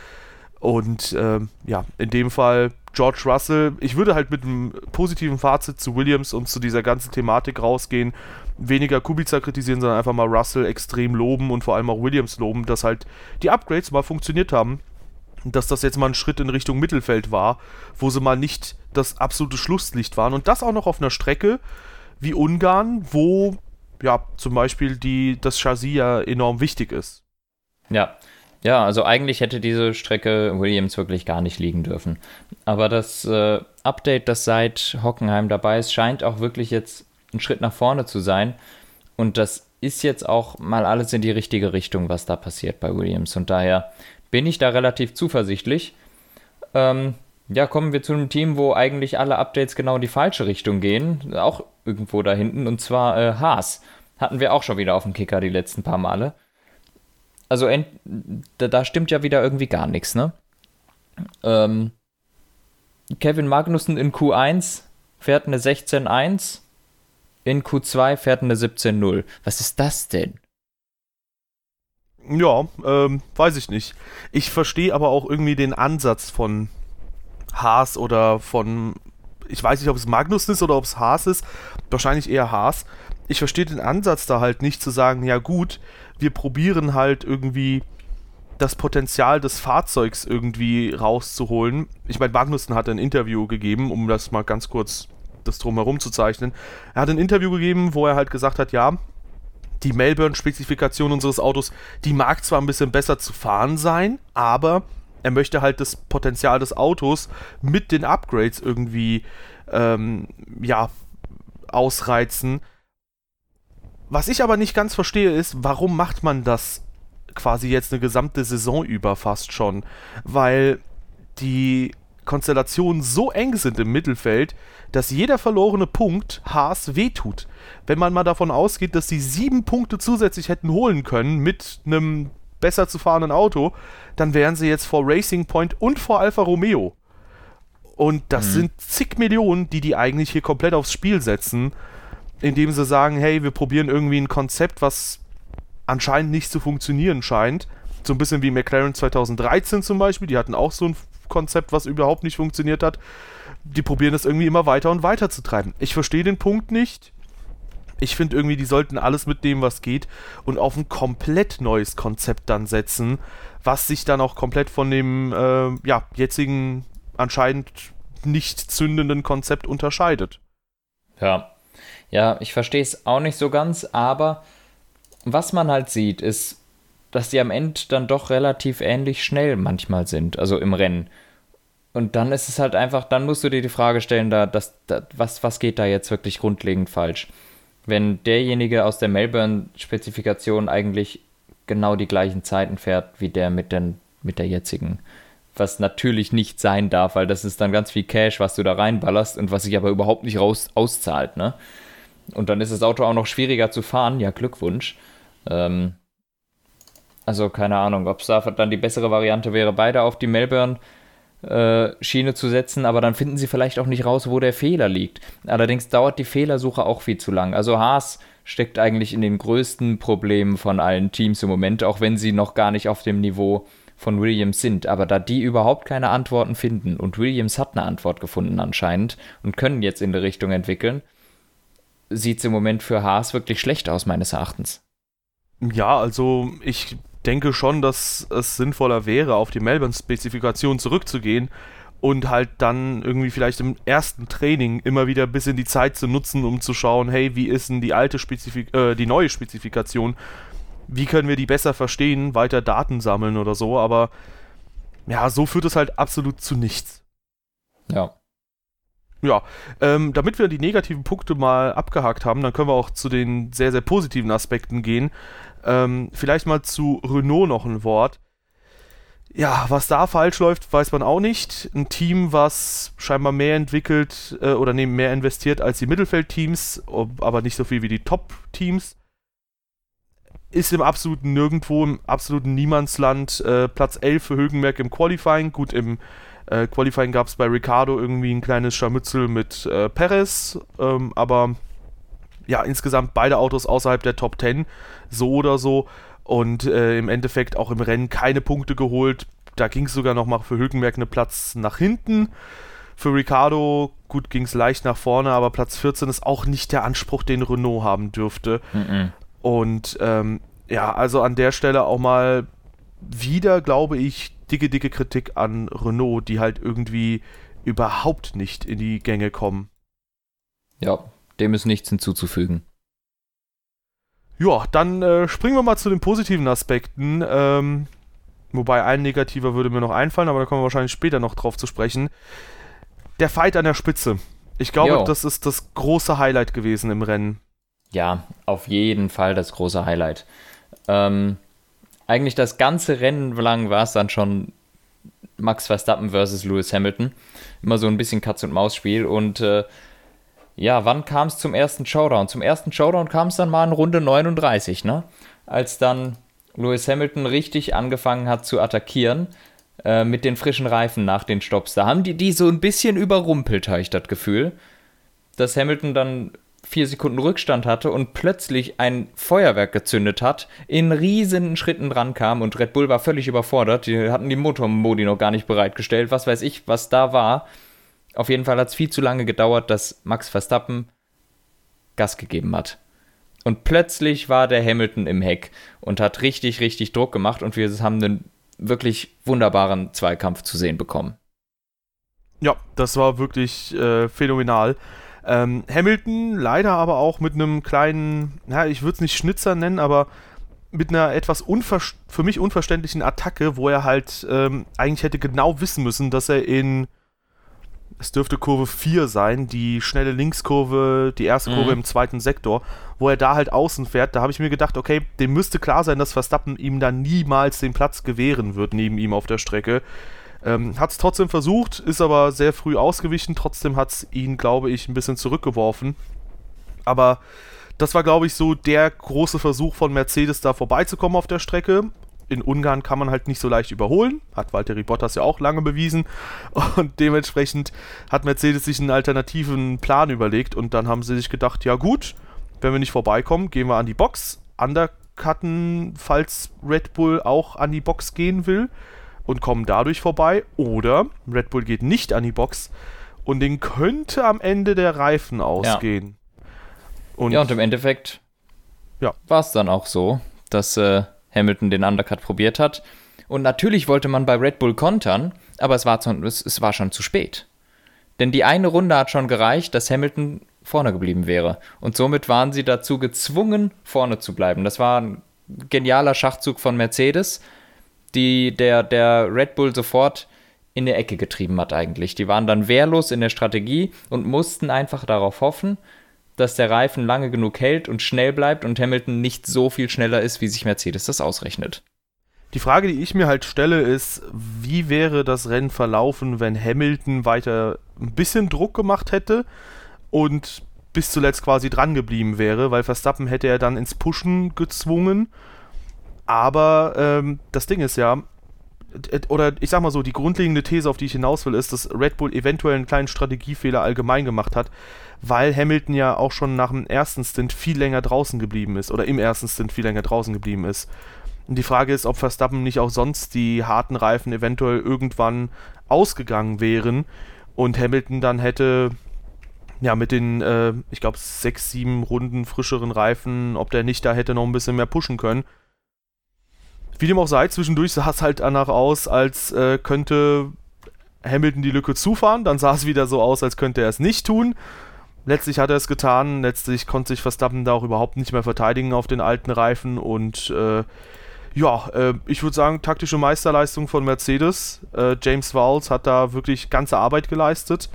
[SPEAKER 1] Und ähm, ja, in dem Fall George Russell. Ich würde halt mit einem positiven Fazit zu Williams und zu dieser ganzen Thematik rausgehen. Weniger Kubica kritisieren, sondern einfach mal Russell extrem loben und vor allem auch Williams loben, dass halt die Upgrades mal funktioniert haben. Dass das jetzt mal ein Schritt in Richtung Mittelfeld war, wo sie mal nicht das absolute Schlusslicht waren. Und das auch noch auf einer Strecke wie Ungarn, wo ja zum Beispiel die, das Chassis ja enorm wichtig ist.
[SPEAKER 2] Ja. Ja, also eigentlich hätte diese Strecke Williams wirklich gar nicht liegen dürfen. Aber das äh, Update, das seit Hockenheim dabei ist, scheint auch wirklich jetzt ein Schritt nach vorne zu sein. Und das ist jetzt auch mal alles in die richtige Richtung, was da passiert bei Williams. Und daher bin ich da relativ zuversichtlich. Ähm, ja, kommen wir zu einem Team, wo eigentlich alle Updates genau in die falsche Richtung gehen. Auch irgendwo da hinten. Und zwar äh, Haas. Hatten wir auch schon wieder auf dem Kicker die letzten paar Male. Also da, da stimmt ja wieder irgendwie gar nichts, ne? Ähm, Kevin Magnussen in Q1 fährt eine 16.1, in Q2 fährt eine 17.0. Was ist das denn?
[SPEAKER 1] Ja, ähm, weiß ich nicht. Ich verstehe aber auch irgendwie den Ansatz von Haas oder von, ich weiß nicht, ob es Magnussen ist oder ob es Haas ist, wahrscheinlich eher Haas. Ich verstehe den Ansatz da halt nicht zu sagen, ja gut, wir probieren halt irgendwie das Potenzial des Fahrzeugs irgendwie rauszuholen. Ich meine, Magnussen hat ein Interview gegeben, um das mal ganz kurz das drumherum zu zeichnen. Er hat ein Interview gegeben, wo er halt gesagt hat, ja, die Melbourne-Spezifikation unseres Autos, die mag zwar ein bisschen besser zu fahren sein, aber er möchte halt das Potenzial des Autos mit den Upgrades irgendwie ähm, ja, ausreizen. Was ich aber nicht ganz verstehe, ist, warum macht man das quasi jetzt eine gesamte Saison über fast schon? Weil die Konstellationen so eng sind im Mittelfeld, dass jeder verlorene Punkt Haas wehtut. Wenn man mal davon ausgeht, dass sie sieben Punkte zusätzlich hätten holen können mit einem besser zu fahrenden Auto, dann wären sie jetzt vor Racing Point und vor Alfa Romeo. Und das mhm. sind zig Millionen, die die eigentlich hier komplett aufs Spiel setzen, indem sie sagen, hey, wir probieren irgendwie ein Konzept, was anscheinend nicht zu funktionieren scheint. So ein bisschen wie McLaren 2013 zum Beispiel, die hatten auch so ein Konzept, was überhaupt nicht funktioniert hat. Die probieren das irgendwie immer weiter und weiter zu treiben. Ich verstehe den Punkt nicht. Ich finde irgendwie, die sollten alles mitnehmen, was geht und auf ein komplett neues Konzept dann setzen, was sich dann auch komplett von dem äh, ja, jetzigen anscheinend nicht zündenden Konzept unterscheidet.
[SPEAKER 2] Ja. Ja, ich verstehe es auch nicht so ganz, aber was man halt sieht, ist, dass die am Ende dann doch relativ ähnlich schnell manchmal sind, also im Rennen. Und dann ist es halt einfach, dann musst du dir die Frage stellen, da, das, da, was, was geht da jetzt wirklich grundlegend falsch? Wenn derjenige aus der Melbourne-Spezifikation eigentlich genau die gleichen Zeiten fährt wie der mit, den, mit der jetzigen. Was natürlich nicht sein darf, weil das ist dann ganz viel Cash, was du da reinballerst und was sich aber überhaupt nicht raus, auszahlt, ne? Und dann ist das Auto auch noch schwieriger zu fahren, ja, Glückwunsch. Ähm, also keine Ahnung, ob es da dann die bessere Variante wäre, beide auf die Melbourne äh, Schiene zu setzen, aber dann finden sie vielleicht auch nicht raus, wo der Fehler liegt. Allerdings dauert die Fehlersuche auch viel zu lang. Also Haas steckt eigentlich in den größten Problemen von allen Teams im Moment, auch wenn sie noch gar nicht auf dem Niveau von Williams sind. Aber da die überhaupt keine Antworten finden und Williams hat eine Antwort gefunden anscheinend und können jetzt in die Richtung entwickeln, sieht es im Moment für Haas wirklich schlecht aus, meines Erachtens.
[SPEAKER 1] Ja, also ich denke schon, dass es sinnvoller wäre, auf die Melbourne-Spezifikation zurückzugehen und halt dann irgendwie vielleicht im ersten Training immer wieder bis in die Zeit zu nutzen, um zu schauen, hey, wie ist denn die alte Spezifik äh, die neue Spezifikation? Wie können wir die besser verstehen, weiter Daten sammeln oder so, aber ja, so führt es halt absolut zu nichts.
[SPEAKER 2] Ja.
[SPEAKER 1] Ja, ähm, damit wir die negativen Punkte mal abgehakt haben, dann können wir auch zu den sehr, sehr positiven Aspekten gehen. Ähm, vielleicht mal zu Renault noch ein Wort. Ja, was da falsch läuft, weiß man auch nicht. Ein Team, was scheinbar mehr entwickelt äh, oder nee, mehr investiert als die Mittelfeldteams, aber nicht so viel wie die Top-Teams. Ist im absoluten Nirgendwo, im absoluten Niemandsland. Äh, Platz 11 für Hülkenberg im Qualifying. Gut, im äh, Qualifying gab es bei Ricardo irgendwie ein kleines Scharmützel mit äh, Perez, ähm, aber ja, insgesamt beide Autos außerhalb der Top 10, so oder so. Und äh, im Endeffekt auch im Rennen keine Punkte geholt. Da ging es sogar nochmal für Hülkenberg einen Platz nach hinten. Für Ricardo, gut, ging es leicht nach vorne, aber Platz 14 ist auch nicht der Anspruch, den Renault haben dürfte. Mhm. Und ähm, ja, also an der Stelle auch mal wieder, glaube ich, dicke, dicke Kritik an Renault, die halt irgendwie überhaupt nicht in die Gänge kommen.
[SPEAKER 2] Ja, dem ist nichts hinzuzufügen.
[SPEAKER 1] Ja, dann äh, springen wir mal zu den positiven Aspekten. Ähm, wobei ein negativer würde mir noch einfallen, aber da kommen wir wahrscheinlich später noch drauf zu sprechen. Der Fight an der Spitze. Ich glaube, jo. das ist das große Highlight gewesen im Rennen.
[SPEAKER 2] Ja, auf jeden Fall das große Highlight. Ähm, eigentlich das ganze Rennen lang war es dann schon Max Verstappen versus Lewis Hamilton. Immer so ein bisschen Katz-und-Maus-Spiel und äh, ja, wann kam es zum ersten Showdown? Zum ersten Showdown kam es dann mal in Runde 39, ne? Als dann Lewis Hamilton richtig angefangen hat zu attackieren äh, mit den frischen Reifen nach den Stops. Da haben die die so ein bisschen überrumpelt, habe ich das Gefühl. Dass Hamilton dann vier Sekunden Rückstand hatte und plötzlich ein Feuerwerk gezündet hat, in riesigen Schritten dran kam und Red Bull war völlig überfordert. Die hatten die Motormodi noch gar nicht bereitgestellt. Was weiß ich, was da war. Auf jeden Fall hat es viel zu lange gedauert, dass Max Verstappen Gas gegeben hat. Und plötzlich war der Hamilton im Heck und hat richtig, richtig Druck gemacht und wir haben einen wirklich wunderbaren Zweikampf zu sehen bekommen.
[SPEAKER 1] Ja, das war wirklich äh, phänomenal. Ähm, Hamilton leider aber auch mit einem kleinen, ja, ich würde es nicht Schnitzer nennen, aber mit einer etwas für mich unverständlichen Attacke, wo er halt ähm, eigentlich hätte genau wissen müssen, dass er in es dürfte Kurve 4 sein, die schnelle Linkskurve, die erste Kurve mhm. im zweiten Sektor, wo er da halt außen fährt. Da habe ich mir gedacht, okay, dem müsste klar sein, dass Verstappen ihm da niemals den Platz gewähren wird neben ihm auf der Strecke. Ähm, hat es trotzdem versucht, ist aber sehr früh ausgewichen. Trotzdem hat es ihn, glaube ich, ein bisschen zurückgeworfen. Aber das war, glaube ich, so der große Versuch von Mercedes, da vorbeizukommen auf der Strecke in Ungarn kann man halt nicht so leicht überholen. Hat Valtteri Bottas ja auch lange bewiesen. Und dementsprechend hat Mercedes sich einen alternativen Plan überlegt. Und dann haben sie sich gedacht, ja gut, wenn wir nicht vorbeikommen, gehen wir an die Box. Undercutten, falls Red Bull auch an die Box gehen will. Und kommen dadurch vorbei. Oder Red Bull geht nicht an die Box. Und den könnte am Ende der Reifen ausgehen.
[SPEAKER 2] Ja, und, ja, und im Endeffekt ja. war es dann auch so, dass äh, Hamilton den Undercut probiert hat. Und natürlich wollte man bei Red Bull kontern, aber es war, zu, es, es war schon zu spät. Denn die eine Runde hat schon gereicht, dass Hamilton vorne geblieben wäre. Und somit waren sie dazu gezwungen, vorne zu bleiben. Das war ein genialer Schachzug von Mercedes, die der, der Red Bull sofort in die Ecke getrieben hat eigentlich. Die waren dann wehrlos in der Strategie und mussten einfach darauf hoffen, dass der Reifen lange genug hält und schnell bleibt und Hamilton nicht so viel schneller ist, wie sich Mercedes das ausrechnet.
[SPEAKER 1] Die Frage, die ich mir halt stelle, ist, wie wäre das Rennen verlaufen, wenn Hamilton weiter ein bisschen Druck gemacht hätte und bis zuletzt quasi dran geblieben wäre, weil Verstappen hätte er dann ins Pushen gezwungen. Aber ähm, das Ding ist ja, oder ich sag mal so, die grundlegende These, auf die ich hinaus will, ist, dass Red Bull eventuell einen kleinen Strategiefehler allgemein gemacht hat, weil Hamilton ja auch schon nach dem ersten Stint viel länger draußen geblieben ist oder im ersten Stint viel länger draußen geblieben ist. Und die Frage ist, ob Verstappen nicht auch sonst die harten Reifen eventuell irgendwann ausgegangen wären und Hamilton dann hätte ja mit den, äh, ich glaube, sechs, sieben Runden frischeren Reifen, ob der nicht da hätte noch ein bisschen mehr pushen können. Wie dem auch sei, zwischendurch <laughs> sah es halt danach aus, als äh, könnte Hamilton die Lücke zufahren. Dann sah es wieder so aus, als könnte er es nicht tun. Letztlich hat er es getan. Letztlich konnte sich Verstappen da auch überhaupt nicht mehr verteidigen auf den alten Reifen. Und äh, ja, äh, ich würde sagen, taktische Meisterleistung von Mercedes. Äh, James Vowles hat da wirklich ganze Arbeit geleistet.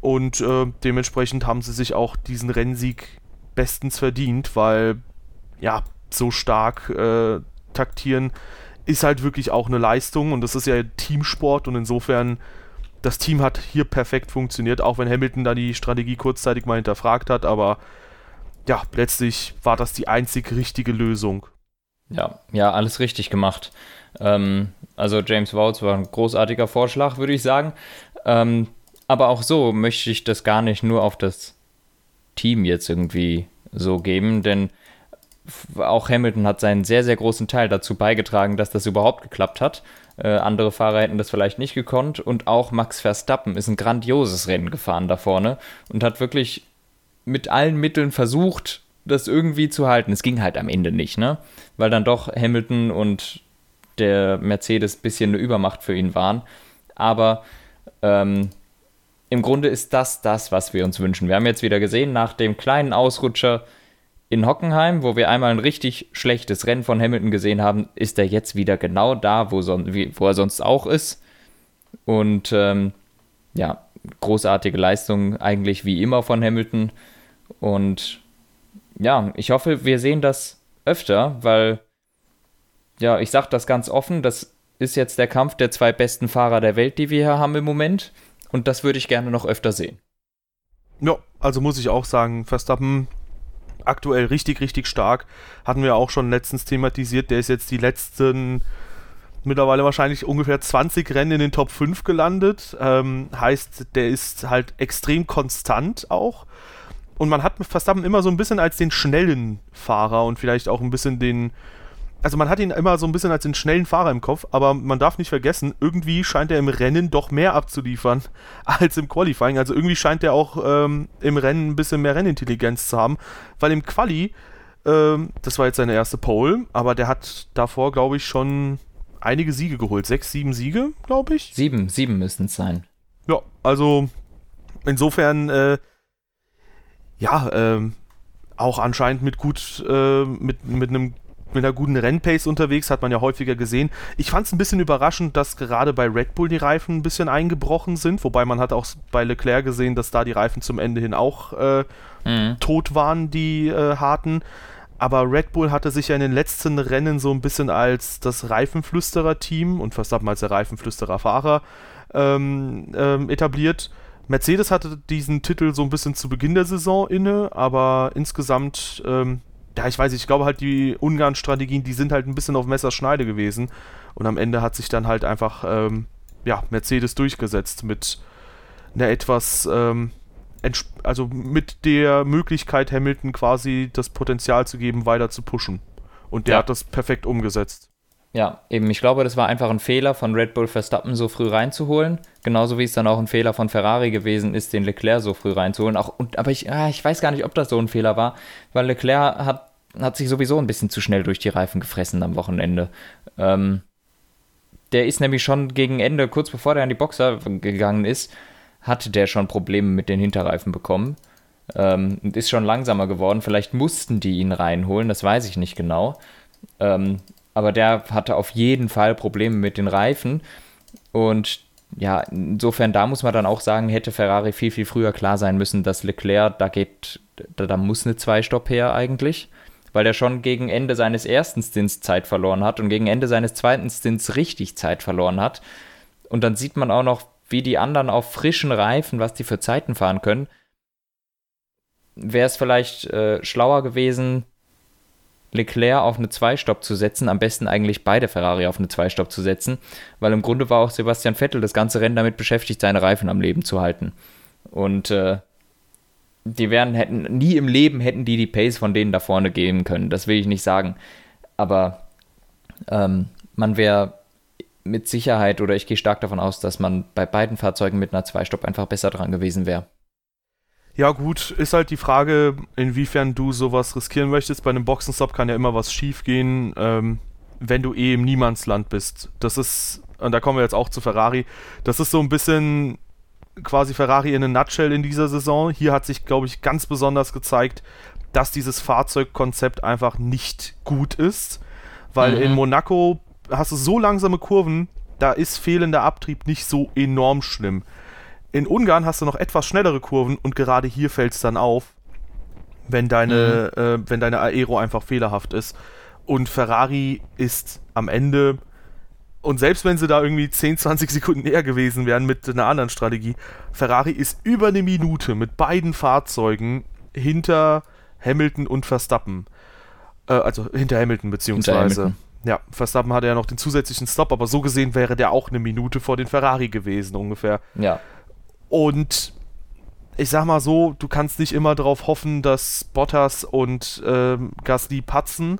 [SPEAKER 1] Und äh, dementsprechend haben sie sich auch diesen Rennsieg bestens verdient, weil ja, so stark äh, taktieren ist halt wirklich auch eine Leistung. Und das ist ja Teamsport und insofern das Team hat hier perfekt funktioniert, auch wenn Hamilton da die Strategie kurzzeitig mal hinterfragt hat, aber ja, letztlich war das die einzig richtige Lösung.
[SPEAKER 2] Ja, ja, alles richtig gemacht. Ähm, also James Wouts war ein großartiger Vorschlag, würde ich sagen. Ähm, aber auch so möchte ich das gar nicht nur auf das Team jetzt irgendwie so geben, denn auch Hamilton hat seinen sehr, sehr großen Teil dazu beigetragen, dass das überhaupt geklappt hat. Äh, andere Fahrer hätten das vielleicht nicht gekonnt. Und auch Max Verstappen ist ein grandioses Rennen gefahren da vorne und hat wirklich mit allen Mitteln versucht, das irgendwie zu halten. Es ging halt am Ende nicht, ne? Weil dann doch Hamilton und der Mercedes ein bisschen eine Übermacht für ihn waren. Aber ähm, im Grunde ist das das, was wir uns wünschen. Wir haben jetzt wieder gesehen, nach dem kleinen Ausrutscher in Hockenheim, wo wir einmal ein richtig schlechtes Rennen von Hamilton gesehen haben, ist er jetzt wieder genau da, wo, son wo er sonst auch ist. Und ähm, ja, großartige Leistung eigentlich wie immer von Hamilton. Und ja, ich hoffe, wir sehen das öfter, weil ja, ich sage das ganz offen, das ist jetzt der Kampf der zwei besten Fahrer der Welt, die wir hier haben im Moment. Und das würde ich gerne noch öfter sehen.
[SPEAKER 1] Ja, also muss ich auch sagen, Verstappen aktuell richtig, richtig stark. Hatten wir auch schon letztens thematisiert. Der ist jetzt die letzten mittlerweile wahrscheinlich ungefähr 20 Rennen in den Top 5 gelandet. Ähm, heißt, der ist halt extrem konstant auch. Und man hat Verstappen immer so ein bisschen als den schnellen Fahrer und vielleicht auch ein bisschen den, also man hat ihn immer so ein bisschen als den schnellen Fahrer im Kopf, aber man darf nicht vergessen, irgendwie scheint er im Rennen doch mehr abzuliefern <laughs> als im Qualifying. Also irgendwie scheint er auch ähm, im Rennen ein bisschen mehr Rennintelligenz zu haben, weil im Quali, ähm, das war jetzt seine erste Pole, aber der hat davor, glaube ich, schon einige Siege geholt. Sechs, sieben Siege, glaube ich.
[SPEAKER 2] Sieben, sieben müssten es sein.
[SPEAKER 1] Ja, also insofern, äh, ja, ähm, auch anscheinend mit gut, äh, mit, mit einem mit einer guten Rennpace unterwegs, hat man ja häufiger gesehen. Ich fand es ein bisschen überraschend, dass gerade bei Red Bull die Reifen ein bisschen eingebrochen sind, wobei man hat auch bei Leclerc gesehen, dass da die Reifen zum Ende hin auch äh, mhm. tot waren, die äh, harten. Aber Red Bull hatte sich ja in den letzten Rennen so ein bisschen als das Reifenflüsterer-Team und Verstappen als der Reifenflüsterer-Fahrer ähm, ähm, etabliert. Mercedes hatte diesen Titel so ein bisschen zu Beginn der Saison inne, aber insgesamt, ähm, ja, ich weiß ich glaube halt, die Ungarn-Strategien, die sind halt ein bisschen auf Messerschneide gewesen. Und am Ende hat sich dann halt einfach, ähm, ja, Mercedes durchgesetzt mit einer etwas, ähm, also mit der Möglichkeit, Hamilton quasi das Potenzial zu geben, weiter zu pushen. Und der ja. hat das perfekt umgesetzt.
[SPEAKER 2] Ja, eben, ich glaube, das war einfach ein Fehler von Red Bull Verstappen so früh reinzuholen. Genauso wie es dann auch ein Fehler von Ferrari gewesen ist, den Leclerc so früh reinzuholen. Auch, und, aber ich, ah, ich weiß gar nicht, ob das so ein Fehler war, weil Leclerc hat, hat sich sowieso ein bisschen zu schnell durch die Reifen gefressen am Wochenende. Ähm, der ist nämlich schon gegen Ende, kurz bevor der an die Boxer gegangen ist, hatte der schon Probleme mit den Hinterreifen bekommen. Ähm, und ist schon langsamer geworden. Vielleicht mussten die ihn reinholen, das weiß ich nicht genau. Ähm, aber der hatte auf jeden Fall Probleme mit den Reifen. Und ja, insofern, da muss man dann auch sagen, hätte Ferrari viel, viel früher klar sein müssen, dass Leclerc, da geht, da, da muss eine Zwei-Stopp her eigentlich. Weil der schon gegen Ende seines ersten Stints Zeit verloren hat und gegen Ende seines zweiten Stints richtig Zeit verloren hat. Und dann sieht man auch noch, wie die anderen auf frischen Reifen, was die für Zeiten fahren können. Wäre es vielleicht äh, schlauer gewesen, Leclerc auf eine Zwei-Stopp zu setzen, am besten eigentlich beide Ferrari auf eine Zwei-Stopp zu setzen, weil im Grunde war auch Sebastian Vettel das ganze Rennen damit beschäftigt, seine Reifen am Leben zu halten. Und äh, die wären, hätten, nie im Leben hätten die die Pace von denen da vorne geben können, das will ich nicht sagen. Aber ähm, man wäre mit Sicherheit, oder ich gehe stark davon aus, dass man bei beiden Fahrzeugen mit einer Zwei-Stopp einfach besser dran gewesen wäre.
[SPEAKER 1] Ja, gut, ist halt die Frage, inwiefern du sowas riskieren möchtest. Bei einem Boxenstopp kann ja immer was schief gehen, ähm, wenn du eh im Niemandsland bist. Das ist, und da kommen wir jetzt auch zu Ferrari, das ist so ein bisschen quasi Ferrari in a nutshell in dieser Saison. Hier hat sich, glaube ich, ganz besonders gezeigt, dass dieses Fahrzeugkonzept einfach nicht gut ist, weil mhm. in Monaco hast du so langsame Kurven, da ist fehlender Abtrieb nicht so enorm schlimm. In Ungarn hast du noch etwas schnellere Kurven und gerade hier fällt es dann auf, wenn deine, mhm. äh, wenn deine Aero einfach fehlerhaft ist. Und Ferrari ist am Ende, und selbst wenn sie da irgendwie 10, 20 Sekunden näher gewesen wären mit einer anderen Strategie, Ferrari ist über eine Minute mit beiden Fahrzeugen hinter Hamilton und Verstappen. Äh, also hinter Hamilton beziehungsweise. Hinter Hamilton. Ja, Verstappen hatte ja noch den zusätzlichen Stop, aber so gesehen wäre der auch eine Minute vor den Ferrari gewesen ungefähr.
[SPEAKER 2] Ja.
[SPEAKER 1] Und ich sag mal so, du kannst nicht immer darauf hoffen, dass Bottas und ähm, Gasly patzen.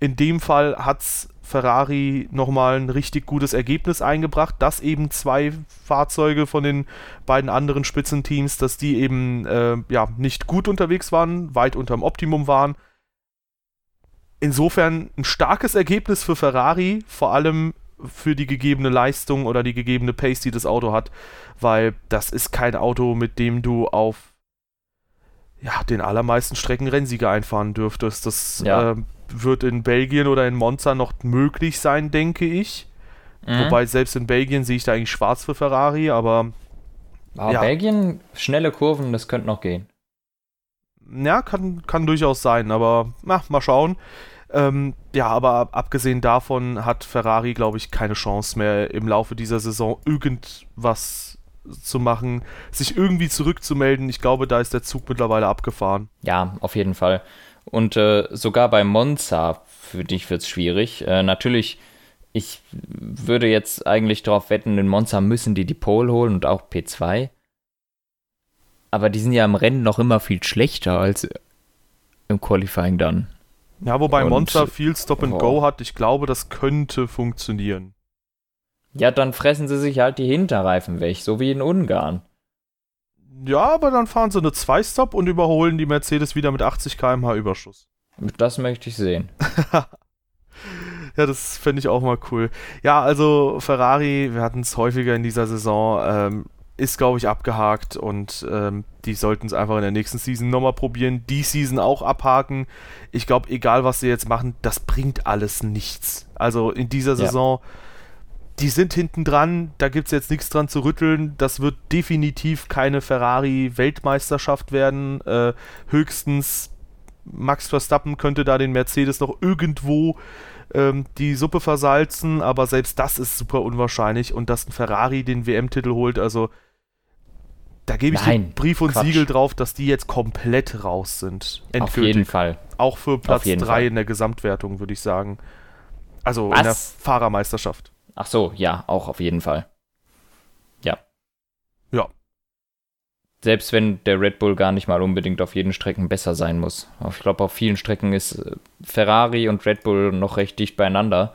[SPEAKER 1] In dem Fall hat's Ferrari nochmal ein richtig gutes Ergebnis eingebracht, dass eben zwei Fahrzeuge von den beiden anderen Spitzenteams, dass die eben äh, ja, nicht gut unterwegs waren, weit unterm Optimum waren. Insofern ein starkes Ergebnis für Ferrari, vor allem für die gegebene Leistung oder die gegebene Pace, die das Auto hat, weil das ist kein Auto, mit dem du auf ja, den allermeisten Strecken Rennsieger einfahren dürftest. Das ja. äh, wird in Belgien oder in Monza noch möglich sein, denke ich. Mhm. Wobei selbst in Belgien sehe ich da eigentlich schwarz für Ferrari, aber.
[SPEAKER 2] aber ja. Belgien, schnelle Kurven, das könnte noch gehen.
[SPEAKER 1] Ja, kann, kann durchaus sein, aber na, mal schauen. Ähm, ja, aber abgesehen davon hat Ferrari, glaube ich, keine Chance mehr im Laufe dieser Saison irgendwas zu machen, sich irgendwie zurückzumelden. Ich glaube, da ist der Zug mittlerweile abgefahren.
[SPEAKER 2] Ja, auf jeden Fall. Und äh, sogar bei Monza, für dich wird es schwierig. Äh, natürlich, ich würde jetzt eigentlich darauf wetten, in Monza müssen die die Pole holen und auch P2. Aber die sind ja im Rennen noch immer viel schlechter als im Qualifying dann.
[SPEAKER 1] Ja, wobei und, Monza viel Stop and oh. Go hat, ich glaube, das könnte funktionieren.
[SPEAKER 2] Ja, dann fressen sie sich halt die Hinterreifen weg, so wie in Ungarn.
[SPEAKER 1] Ja, aber dann fahren sie eine Zwei-Stop und überholen die Mercedes wieder mit 80 km/h Überschuss.
[SPEAKER 2] Das möchte ich sehen. <laughs>
[SPEAKER 1] ja, das fände ich auch mal cool. Ja, also Ferrari, wir hatten es häufiger in dieser Saison, ähm, ist, glaube ich, abgehakt und ähm, die sollten es einfach in der nächsten Season nochmal probieren. Die Season auch abhaken. Ich glaube, egal was sie jetzt machen, das bringt alles nichts. Also in dieser Saison, ja. Die sind hinten dran, da gibt es jetzt nichts dran zu rütteln. Das wird definitiv keine Ferrari-Weltmeisterschaft werden. Äh, höchstens Max Verstappen könnte da den Mercedes noch irgendwo ähm, die Suppe versalzen, aber selbst das ist super unwahrscheinlich und dass ein Ferrari den WM-Titel holt, also da gebe ich Nein, Brief und Quatsch. Siegel drauf, dass die jetzt komplett raus sind.
[SPEAKER 2] Endgültig. Auf jeden Fall.
[SPEAKER 1] Auch für Platz 3 in der Gesamtwertung, würde ich sagen. Also Was? in der Fahrermeisterschaft.
[SPEAKER 2] Ach so, ja, auch auf jeden Fall. Ja.
[SPEAKER 1] Ja.
[SPEAKER 2] Selbst wenn der Red Bull gar nicht mal unbedingt auf jeden Strecken besser sein muss. Ich glaube, auf vielen Strecken ist äh, Ferrari und Red Bull noch recht dicht beieinander.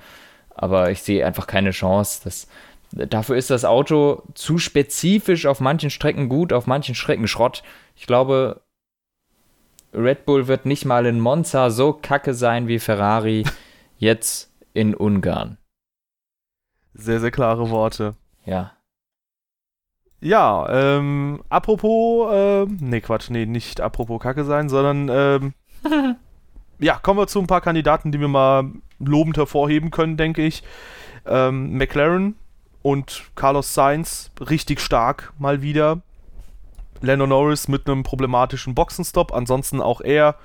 [SPEAKER 2] Aber ich sehe einfach keine Chance, dass Dafür ist das Auto zu spezifisch auf manchen Strecken gut, auf manchen Strecken Schrott. Ich glaube, Red Bull wird nicht mal in Monza so kacke sein wie Ferrari jetzt in Ungarn.
[SPEAKER 1] Sehr, sehr klare Worte.
[SPEAKER 2] Ja.
[SPEAKER 1] Ja, ähm, apropos, äh, nee, Quatsch, nee, nicht apropos Kacke sein, sondern, ähm, <laughs> ja, kommen wir zu ein paar Kandidaten, die wir mal lobend hervorheben können, denke ich. Ähm, McLaren und Carlos Sainz richtig stark mal wieder. Lando Norris mit einem problematischen Boxenstopp, ansonsten auch er.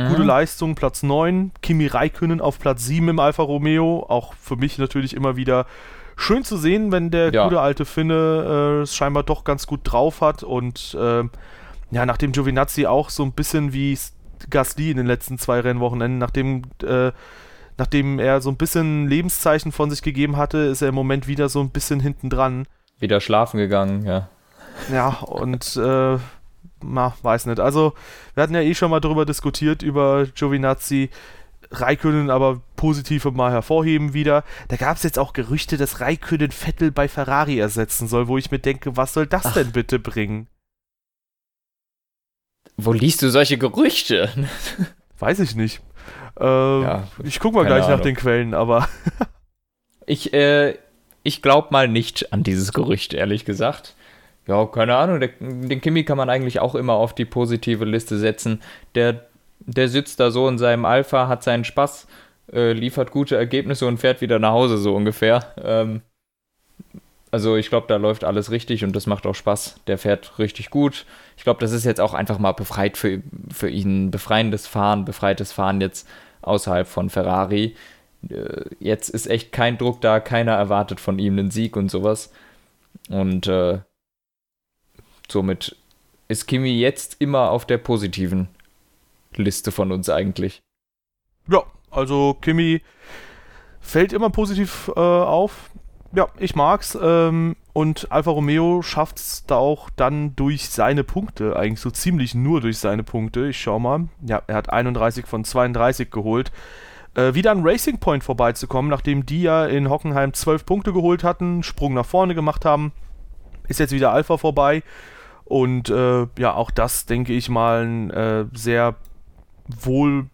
[SPEAKER 1] Mhm. Gute Leistung, Platz 9. Kimi Räikkönen auf Platz 7 im Alfa Romeo. Auch für mich natürlich immer wieder schön zu sehen, wenn der ja. gute alte Finne äh, es scheinbar doch ganz gut drauf hat. Und äh, ja, nachdem Giovinazzi auch so ein bisschen wie Gasly in den letzten zwei Rennwochenenden, nachdem äh, nachdem er so ein bisschen Lebenszeichen von sich gegeben hatte, ist er im Moment wieder so ein bisschen hinten dran.
[SPEAKER 2] Wieder schlafen gegangen, ja.
[SPEAKER 1] Ja, und na, weiß nicht. Also, wir hatten ja eh schon mal darüber diskutiert, über Giovinazzi. Raikönnen aber positive mal hervorheben wieder. Da gab es jetzt auch Gerüchte, dass Raikönnen Vettel bei Ferrari ersetzen soll, wo ich mir denke, was soll das Ach. denn bitte bringen?
[SPEAKER 2] Wo liest du solche Gerüchte? <laughs>
[SPEAKER 1] Weiß ich nicht. Äh, ja, ich guck mal gleich Ahnung. nach den Quellen, aber. <laughs>
[SPEAKER 2] ich, äh, ich glaub mal nicht an dieses Gerücht, ehrlich gesagt. Ja, keine Ahnung. Der, den Kimi kann man eigentlich auch immer auf die positive Liste setzen. Der, der sitzt da so in seinem Alpha, hat seinen Spaß, äh, liefert gute Ergebnisse und fährt wieder nach Hause, so ungefähr. Ähm, also ich glaube, da läuft alles richtig und das macht auch Spaß. Der fährt richtig gut. Ich glaube, das ist jetzt auch einfach mal befreit für, für ihn, befreiendes Fahren, befreites Fahren jetzt außerhalb von Ferrari. Äh, jetzt ist echt kein Druck da, keiner erwartet von ihm einen Sieg und sowas. Und äh, somit ist Kimi jetzt immer auf der positiven Liste von uns eigentlich.
[SPEAKER 1] Ja, also Kimi fällt immer positiv äh, auf. Ja, ich mag's. Ähm, und Alfa Romeo schafft es da auch dann durch seine Punkte, eigentlich so ziemlich nur durch seine Punkte. Ich schau mal. Ja, er hat 31 von 32 geholt. Äh, wieder an Racing Point vorbeizukommen, nachdem die ja in Hockenheim 12 Punkte geholt hatten, Sprung nach vorne gemacht haben. Ist jetzt wieder Alpha vorbei. Und äh, ja, auch das, denke ich mal, ein äh, sehr wohl,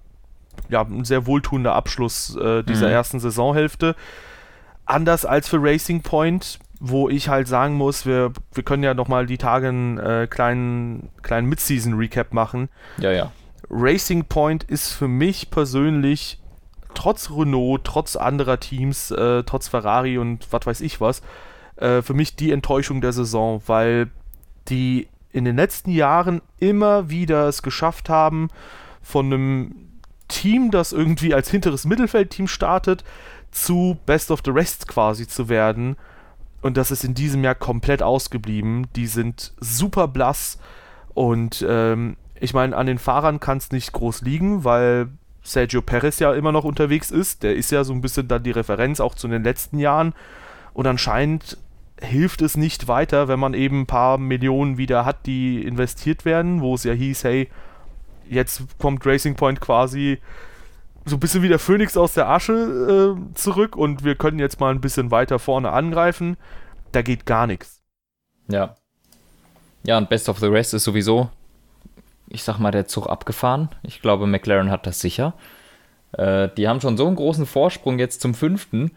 [SPEAKER 1] ja, ein sehr wohltuender Abschluss äh, dieser mhm. ersten Saisonhälfte. Anders als für Racing Point, wo ich halt sagen muss, wir, wir können ja nochmal die Tage einen äh, kleinen, kleinen Mid-Season-Recap machen.
[SPEAKER 2] Ja, ja.
[SPEAKER 1] Racing Point ist für mich persönlich, trotz Renault, trotz anderer Teams, äh, trotz Ferrari und was weiß ich was, äh, für mich die Enttäuschung der Saison, weil die in den letzten Jahren immer wieder es geschafft haben, von einem Team, das irgendwie als hinteres Mittelfeldteam startet, zu Best of the Rest quasi zu werden. Und das ist in diesem Jahr komplett ausgeblieben. Die sind super blass. Und ähm, ich meine, an den Fahrern kann es nicht groß liegen, weil Sergio Perez ja immer noch unterwegs ist. Der ist ja so ein bisschen dann die Referenz auch zu den letzten Jahren. Und anscheinend hilft es nicht weiter, wenn man eben ein paar Millionen wieder hat, die investiert werden, wo es ja hieß, hey, jetzt kommt Racing Point quasi so ein bisschen wie der Phönix aus der Asche äh, zurück und wir können jetzt mal ein bisschen weiter vorne angreifen. Da geht gar nichts.
[SPEAKER 2] Ja. Ja, und Best of the Rest ist sowieso, ich sag mal, der Zug abgefahren. Ich glaube, McLaren hat das sicher. Äh, die haben schon so einen großen Vorsprung jetzt zum fünften.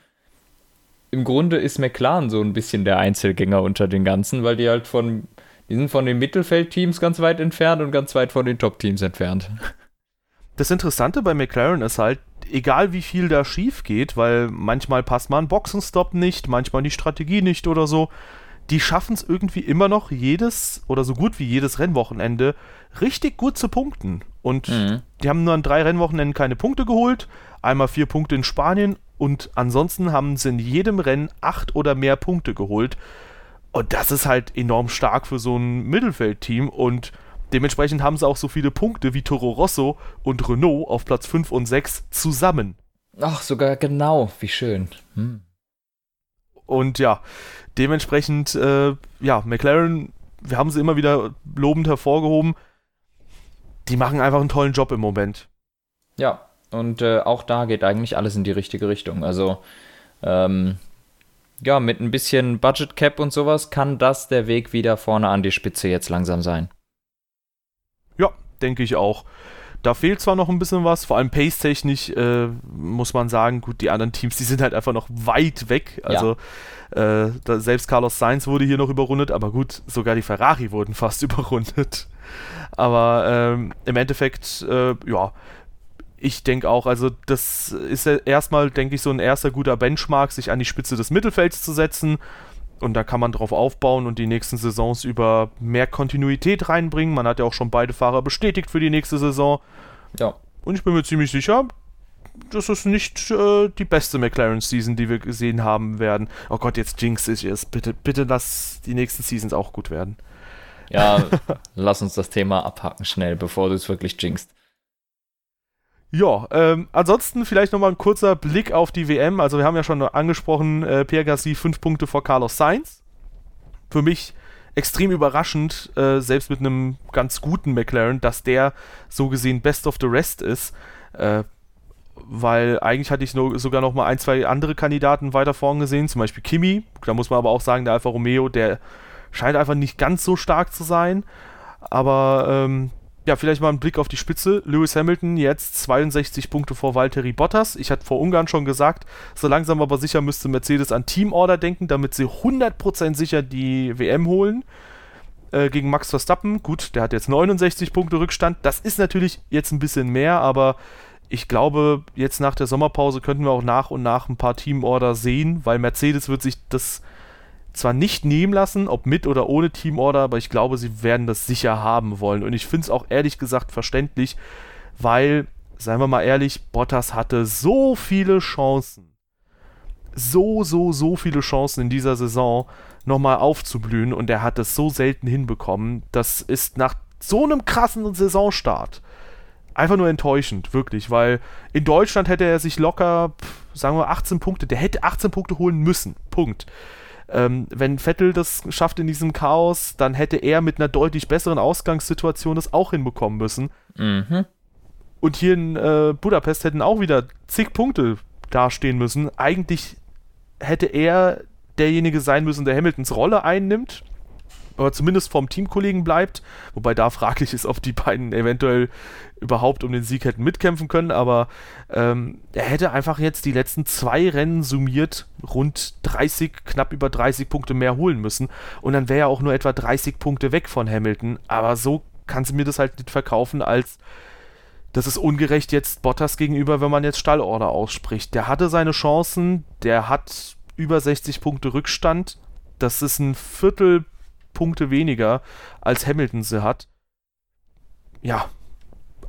[SPEAKER 2] Im Grunde ist McLaren so ein bisschen der Einzelgänger unter den ganzen, weil die halt von, die sind von den Mittelfeldteams ganz weit entfernt und ganz weit von den Top-Teams entfernt.
[SPEAKER 1] Das Interessante bei McLaren ist halt, egal wie viel da schief geht, weil manchmal passt mal ein Boxenstopp nicht, manchmal die Strategie nicht oder so, die schaffen es irgendwie immer noch jedes oder so gut wie jedes Rennwochenende richtig gut zu punkten. Und mhm. die haben nur an drei Rennwochenenden keine Punkte geholt, einmal vier Punkte in Spanien und ansonsten haben sie in jedem Rennen acht oder mehr Punkte geholt. Und das ist halt enorm stark für so ein Mittelfeldteam und dementsprechend haben sie auch so viele Punkte wie Toro Rosso und Renault auf Platz 5 und 6 zusammen.
[SPEAKER 2] Ach, sogar genau, wie schön. Hm.
[SPEAKER 1] Und ja, dementsprechend, äh, ja, McLaren, wir haben sie immer wieder lobend hervorgehoben. Die machen einfach einen tollen Job im Moment.
[SPEAKER 2] Ja, und äh, auch da geht eigentlich alles in die richtige Richtung. Also, ähm, ja, mit ein bisschen Budget Cap und sowas kann das der Weg wieder vorne an die Spitze jetzt langsam sein.
[SPEAKER 1] Ja, denke ich auch. Da fehlt zwar noch ein bisschen was, vor allem pace-technisch äh, muss man sagen, gut, die anderen Teams, die sind halt einfach noch weit weg. Also ja. äh, da, selbst Carlos Sainz wurde hier noch überrundet, aber gut, sogar die Ferrari wurden <laughs> fast überrundet. Aber ähm, im Endeffekt, äh, ja, ich denke auch, also das ist ja erstmal, denke ich, so ein erster guter Benchmark, sich an die Spitze des Mittelfelds zu setzen. Und da kann man drauf aufbauen und die nächsten Saisons über mehr Kontinuität reinbringen. Man hat ja auch schon beide Fahrer bestätigt für die nächste Saison. Ja. Und ich bin mir ziemlich sicher, das ist nicht äh, die beste McLaren-Season, die wir gesehen haben werden. Oh Gott, jetzt jinx ich es. Bitte, bitte lass die nächsten Seasons auch gut werden.
[SPEAKER 2] Ja, lass uns das Thema abhaken schnell, bevor du es wirklich jinxst.
[SPEAKER 1] Ja, ähm, ansonsten vielleicht nochmal ein kurzer Blick auf die WM. Also wir haben ja schon angesprochen, äh, Pierre Gasly fünf Punkte vor Carlos Sainz. Für mich extrem überraschend, äh, selbst mit einem ganz guten McLaren, dass der so gesehen Best of the Rest ist. Äh, weil eigentlich hatte ich no, sogar noch mal ein, zwei andere Kandidaten weiter vorn gesehen, zum Beispiel Kimi. Da muss man aber auch sagen, der Alfa Romeo, der scheint einfach nicht ganz so stark zu sein. Aber ähm, ja, vielleicht mal ein Blick auf die Spitze. Lewis Hamilton jetzt 62 Punkte vor Valtteri Bottas. Ich hatte vor Ungarn schon gesagt, so langsam aber sicher müsste Mercedes an Teamorder denken, damit sie 100% sicher die WM holen. Äh, gegen Max Verstappen. Gut, der hat jetzt 69 Punkte Rückstand. Das ist natürlich jetzt ein bisschen mehr, aber ich glaube, jetzt nach der Sommerpause könnten wir auch nach und nach ein paar Teamorder sehen, weil Mercedes wird sich das zwar nicht nehmen lassen, ob mit oder ohne Teamorder, aber ich glaube, sie werden das sicher haben wollen. Und ich finde es auch ehrlich gesagt verständlich, weil, seien wir mal ehrlich, Bottas hatte so viele Chancen. So, so, so viele Chancen in dieser Saison nochmal aufzublühen und er hat es so selten hinbekommen. Das ist nach so einem krassen Saisonstart einfach nur enttäuschend, wirklich, weil in Deutschland hätte er sich locker, sagen wir 18 Punkte, der hätte 18 Punkte holen müssen. Punkt. Ähm, wenn Vettel das schafft in diesem Chaos, dann hätte er mit einer deutlich besseren Ausgangssituation das auch hinbekommen müssen. Mhm. Und hier in äh, Budapest hätten auch wieder zig Punkte dastehen müssen. Eigentlich hätte er derjenige sein müssen, der Hamiltons Rolle einnimmt aber zumindest vom Teamkollegen bleibt. Wobei da fraglich ist, ob die beiden eventuell überhaupt um den Sieg hätten mitkämpfen können. Aber ähm, er hätte einfach jetzt die letzten zwei Rennen summiert rund 30, knapp über 30 Punkte mehr holen müssen. Und dann wäre er auch nur etwa 30 Punkte weg von Hamilton. Aber so kann sie mir das halt nicht verkaufen als das ist ungerecht jetzt Bottas gegenüber, wenn man jetzt Stallorder ausspricht. Der hatte seine Chancen, der hat über 60 Punkte Rückstand. Das ist ein Viertel Punkte weniger, als Hamilton sie hat. Ja,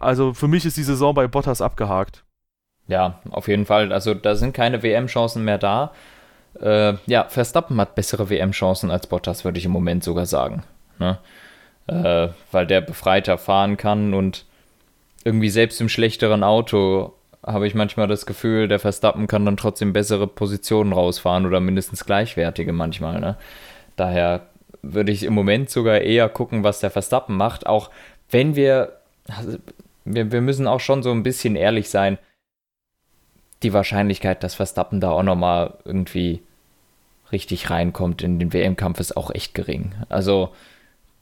[SPEAKER 1] also für mich ist die Saison bei Bottas abgehakt.
[SPEAKER 2] Ja, auf jeden Fall. Also da sind keine WM-Chancen mehr da. Äh, ja, Verstappen hat bessere WM-Chancen als Bottas, würde ich im Moment sogar sagen. Ne? Äh, weil der befreiter fahren kann und irgendwie selbst im schlechteren Auto habe ich manchmal das Gefühl, der Verstappen kann dann trotzdem bessere Positionen rausfahren oder mindestens gleichwertige manchmal. Ne? Daher würde ich im Moment sogar eher gucken, was der Verstappen macht. Auch wenn wir, also wir, wir müssen auch schon so ein bisschen ehrlich sein, die Wahrscheinlichkeit, dass Verstappen da auch nochmal irgendwie richtig reinkommt in den WM-Kampf ist auch echt gering. Also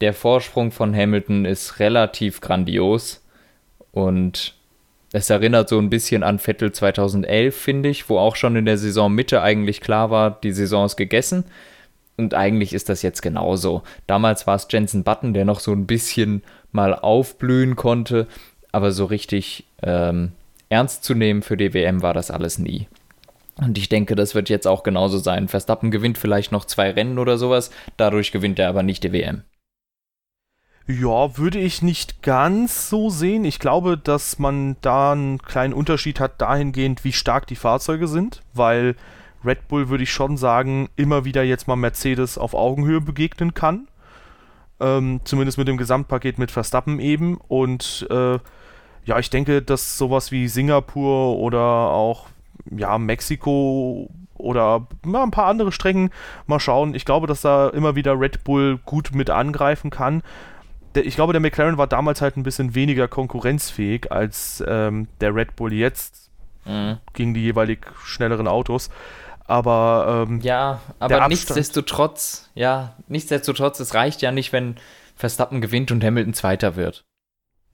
[SPEAKER 2] der Vorsprung von Hamilton ist relativ grandios und Es erinnert so ein bisschen an Vettel 2011, finde ich, wo auch schon in der Saisonmitte eigentlich klar war, die Saison ist gegessen. Und eigentlich ist das jetzt genauso. Damals war es Jensen Button, der noch so ein bisschen mal aufblühen konnte, aber so richtig ähm, ernst zu nehmen für die WM war das alles nie. Und ich denke, das wird jetzt auch genauso sein. Verstappen gewinnt vielleicht noch zwei Rennen oder sowas, dadurch gewinnt er aber nicht die WM.
[SPEAKER 1] Ja, würde ich nicht ganz so sehen. Ich glaube, dass man da einen kleinen Unterschied hat dahingehend, wie stark die Fahrzeuge sind, weil Red Bull, würde ich schon sagen, immer wieder jetzt mal Mercedes auf Augenhöhe begegnen kann. Ähm, zumindest mit dem Gesamtpaket mit Verstappen eben. Und äh, ja, ich denke, dass sowas wie Singapur oder auch ja, Mexiko oder ja, ein paar andere Strecken mal schauen. Ich glaube, dass da immer wieder Red Bull gut mit angreifen kann ich glaube, der McLaren war damals halt ein bisschen weniger konkurrenzfähig als ähm, der Red Bull jetzt mhm. gegen die jeweilig schnelleren Autos. Aber ähm,
[SPEAKER 2] ja, aber nichtsdestotrotz, ja, nichtsdestotrotz, es reicht ja nicht, wenn Verstappen gewinnt und Hamilton Zweiter wird.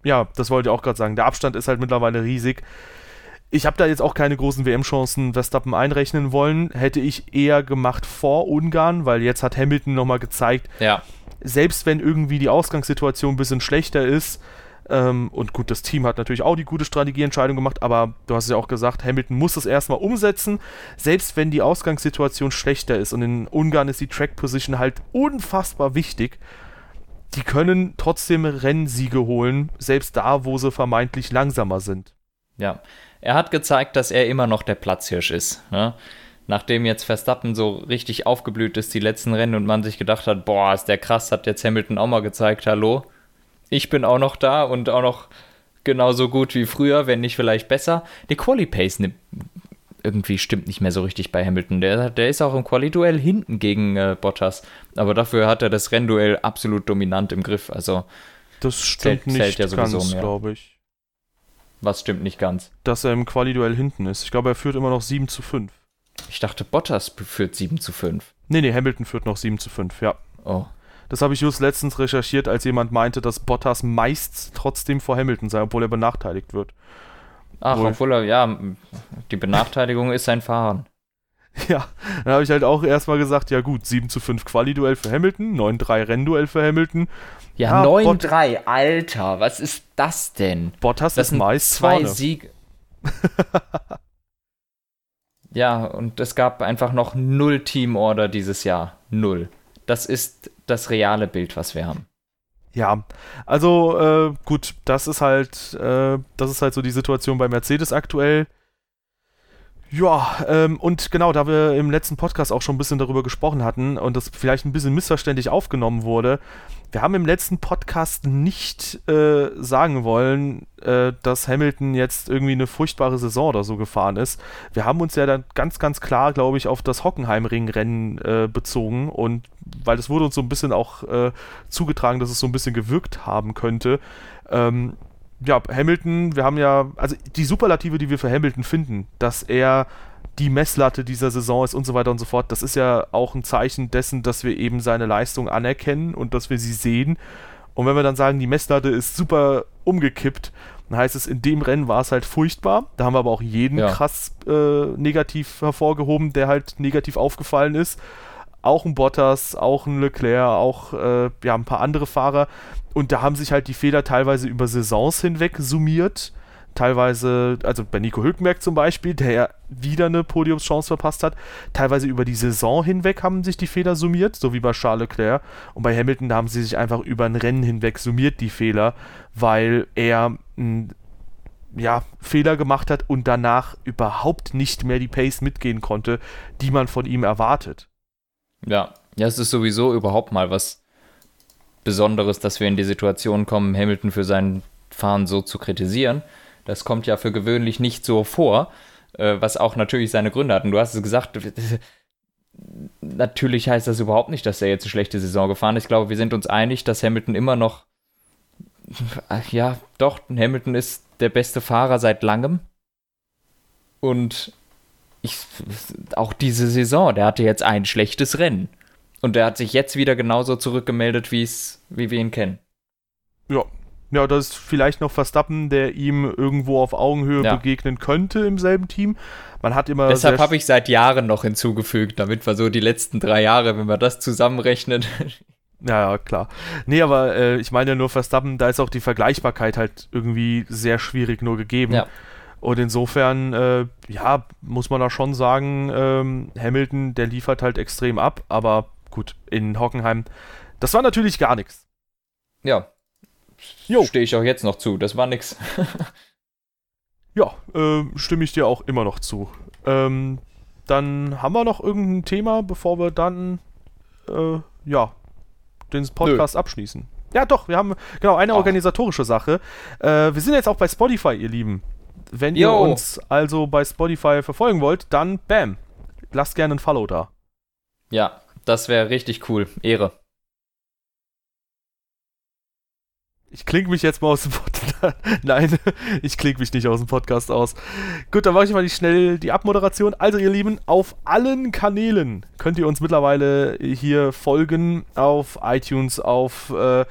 [SPEAKER 1] Ja, das wollte ich auch gerade sagen. Der Abstand ist halt mittlerweile riesig. Ich habe da jetzt auch keine großen WM-Chancen Verstappen einrechnen wollen. Hätte ich eher gemacht vor Ungarn, weil jetzt hat Hamilton nochmal gezeigt,
[SPEAKER 2] ja
[SPEAKER 1] selbst wenn irgendwie die Ausgangssituation ein bisschen schlechter ist, ähm, und gut, das Team hat natürlich auch die gute Strategieentscheidung gemacht, aber du hast ja auch gesagt, Hamilton muss das erstmal umsetzen. Selbst wenn die Ausgangssituation schlechter ist und in Ungarn ist die Track Position halt unfassbar wichtig, die können trotzdem Rennsiege holen, selbst da, wo sie vermeintlich langsamer sind.
[SPEAKER 2] Ja, er hat gezeigt, dass er immer noch der Platzhirsch ist. Ne? nachdem jetzt Verstappen so richtig aufgeblüht ist, die letzten Rennen und man sich gedacht hat, boah, ist der krass, hat jetzt Hamilton auch mal gezeigt, hallo, ich bin auch noch da und auch noch genauso gut wie früher, wenn nicht vielleicht besser. Die Quali-Pace ne, irgendwie stimmt nicht mehr so richtig bei Hamilton. Der, der ist auch im Quali-Duell hinten gegen äh, Bottas, aber dafür hat er das Rennduell absolut dominant im Griff, also
[SPEAKER 1] das stimmt zählt, nicht zählt ja ganz, glaube ich.
[SPEAKER 2] Was stimmt nicht ganz?
[SPEAKER 1] Dass er im Quali-Duell hinten ist. Ich glaube, er führt immer noch 7 zu 5.
[SPEAKER 2] Ich dachte, Bottas führt 7 zu 5.
[SPEAKER 1] Nee, nee, Hamilton führt noch 7 zu 5, ja.
[SPEAKER 2] Oh.
[SPEAKER 1] Das habe ich just letztens recherchiert, als jemand meinte, dass Bottas meist trotzdem vor Hamilton sei, obwohl er benachteiligt wird.
[SPEAKER 2] Ach, Wohl. obwohl er, ja, die Benachteiligung ist sein Fahren. <laughs>
[SPEAKER 1] Ja, dann habe ich halt auch erstmal gesagt, ja gut, 7 zu 5 Quali-Duell für Hamilton, 9-3 Rennduell für Hamilton.
[SPEAKER 2] Ja, ja 9-3, Alter, was ist das denn?
[SPEAKER 1] Bottas das ist meist
[SPEAKER 2] zwei Siege. <laughs> Ja, und es gab einfach noch null Teamorder dieses Jahr. Null. Das ist das reale Bild, was wir haben.
[SPEAKER 1] Ja, also äh, gut, das ist halt, äh, das ist halt so die Situation bei Mercedes aktuell. Ja, ähm, und genau, da wir im letzten Podcast auch schon ein bisschen darüber gesprochen hatten und das vielleicht ein bisschen missverständlich aufgenommen wurde, wir haben im letzten Podcast nicht äh, sagen wollen, äh, dass Hamilton jetzt irgendwie eine furchtbare Saison oder so gefahren ist. Wir haben uns ja dann ganz, ganz klar, glaube ich, auf das Hockenheimring-Rennen äh, bezogen und weil es wurde uns so ein bisschen auch äh, zugetragen, dass es so ein bisschen gewirkt haben könnte. Ähm, ja, Hamilton, wir haben ja, also die Superlative, die wir für Hamilton finden, dass er die Messlatte dieser Saison ist und so weiter und so fort, das ist ja auch ein Zeichen dessen, dass wir eben seine Leistung anerkennen und dass wir sie sehen. Und wenn wir dann sagen, die Messlatte ist super umgekippt, dann heißt es, in dem Rennen war es halt furchtbar. Da haben wir aber auch jeden ja. krass äh, negativ hervorgehoben, der halt negativ aufgefallen ist. Auch ein Bottas, auch ein Leclerc, auch äh, ja, ein paar andere Fahrer. Und da haben sich halt die Fehler teilweise über Saisons hinweg summiert. Teilweise, also bei Nico Hülkenberg zum Beispiel, der ja wieder eine Podiumschance verpasst hat. Teilweise über die Saison hinweg haben sich die Fehler summiert, so wie bei Charles Leclerc. Und bei Hamilton haben sie sich einfach über ein Rennen hinweg summiert, die Fehler, weil er m, ja, Fehler gemacht hat und danach überhaupt nicht mehr die Pace mitgehen konnte, die man von ihm erwartet.
[SPEAKER 2] Ja, ja, es ist sowieso überhaupt mal was Besonderes, dass wir in die Situation kommen, Hamilton für sein Fahren so zu kritisieren. Das kommt ja für gewöhnlich nicht so vor, äh, was auch natürlich seine Gründe hat. Und du hast es gesagt, <laughs> natürlich heißt das überhaupt nicht, dass er jetzt eine schlechte Saison gefahren ist. Ich glaube, wir sind uns einig, dass Hamilton immer noch, ja, doch, Hamilton ist der beste Fahrer seit langem. Und ich, auch diese Saison, der hatte jetzt ein schlechtes Rennen. Und der hat sich jetzt wieder genauso zurückgemeldet, wie wir ihn kennen.
[SPEAKER 1] Ja, Ja, das ist vielleicht noch Verstappen, der ihm irgendwo auf Augenhöhe ja. begegnen könnte im selben Team. Man hat immer.
[SPEAKER 2] Deshalb habe ich seit Jahren noch hinzugefügt, damit wir so die letzten drei Jahre, wenn wir das zusammenrechnen. <laughs>
[SPEAKER 1] Ja, ja, klar. Nee, aber äh, ich meine nur Verstappen, da ist auch die Vergleichbarkeit halt irgendwie sehr schwierig nur gegeben. Ja. Und insofern, äh, ja, muss man da schon sagen, ähm, Hamilton, der liefert halt extrem ab, aber gut, in Hockenheim, das war natürlich gar nichts.
[SPEAKER 2] Ja. Stehe ich auch jetzt noch zu, das war nix. <laughs>
[SPEAKER 1] ja, äh, stimme ich dir auch immer noch zu. Ähm, dann haben wir noch irgendein Thema, bevor wir dann, äh, ja, den Podcast Nö. abschließen. Ja, doch, wir haben genau eine Ach. organisatorische Sache. Äh, wir sind jetzt auch bei Spotify, ihr Lieben. Wenn Yo. ihr uns also bei Spotify verfolgen wollt, dann bam, lasst gerne ein Follow da.
[SPEAKER 2] Ja, das wäre richtig cool. Ehre.
[SPEAKER 1] Ich klinge mich jetzt mal aus dem Podcast. <laughs> Nein, ich klinge mich nicht aus dem Podcast aus. Gut, dann mache ich mal schnell die Abmoderation. Also, ihr Lieben, auf allen Kanälen könnt ihr uns mittlerweile hier folgen. Auf iTunes, auf äh,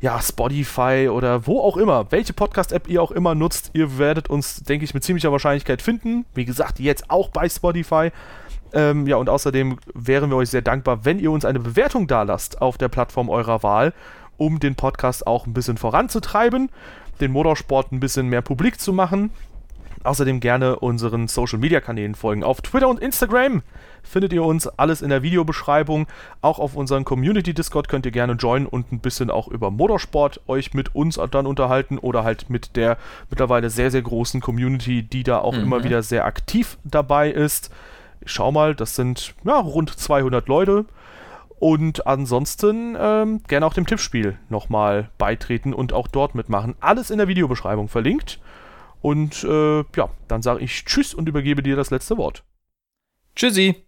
[SPEAKER 1] ja, Spotify oder wo auch immer. Welche Podcast-App ihr auch immer nutzt, ihr werdet uns, denke ich, mit ziemlicher Wahrscheinlichkeit finden. Wie gesagt, jetzt auch bei Spotify. Ähm, ja, und außerdem wären wir euch sehr dankbar, wenn ihr uns eine Bewertung da lasst auf der Plattform eurer Wahl um den Podcast auch ein bisschen voranzutreiben, den Motorsport ein bisschen mehr publik zu machen. Außerdem gerne unseren Social Media Kanälen folgen. Auf Twitter und Instagram findet ihr uns alles in der Videobeschreibung. Auch auf unserem Community Discord könnt ihr gerne joinen und ein bisschen auch über Motorsport euch mit uns dann unterhalten oder halt mit der mittlerweile sehr, sehr großen Community, die da auch mhm. immer wieder sehr aktiv dabei ist. Ich schau mal, das sind ja, rund 200 Leute. Und ansonsten ähm, gerne auch dem Tippspiel nochmal beitreten und auch dort mitmachen. Alles in der Videobeschreibung verlinkt. Und äh, ja, dann sage ich Tschüss und übergebe dir das letzte Wort.
[SPEAKER 2] Tschüssi.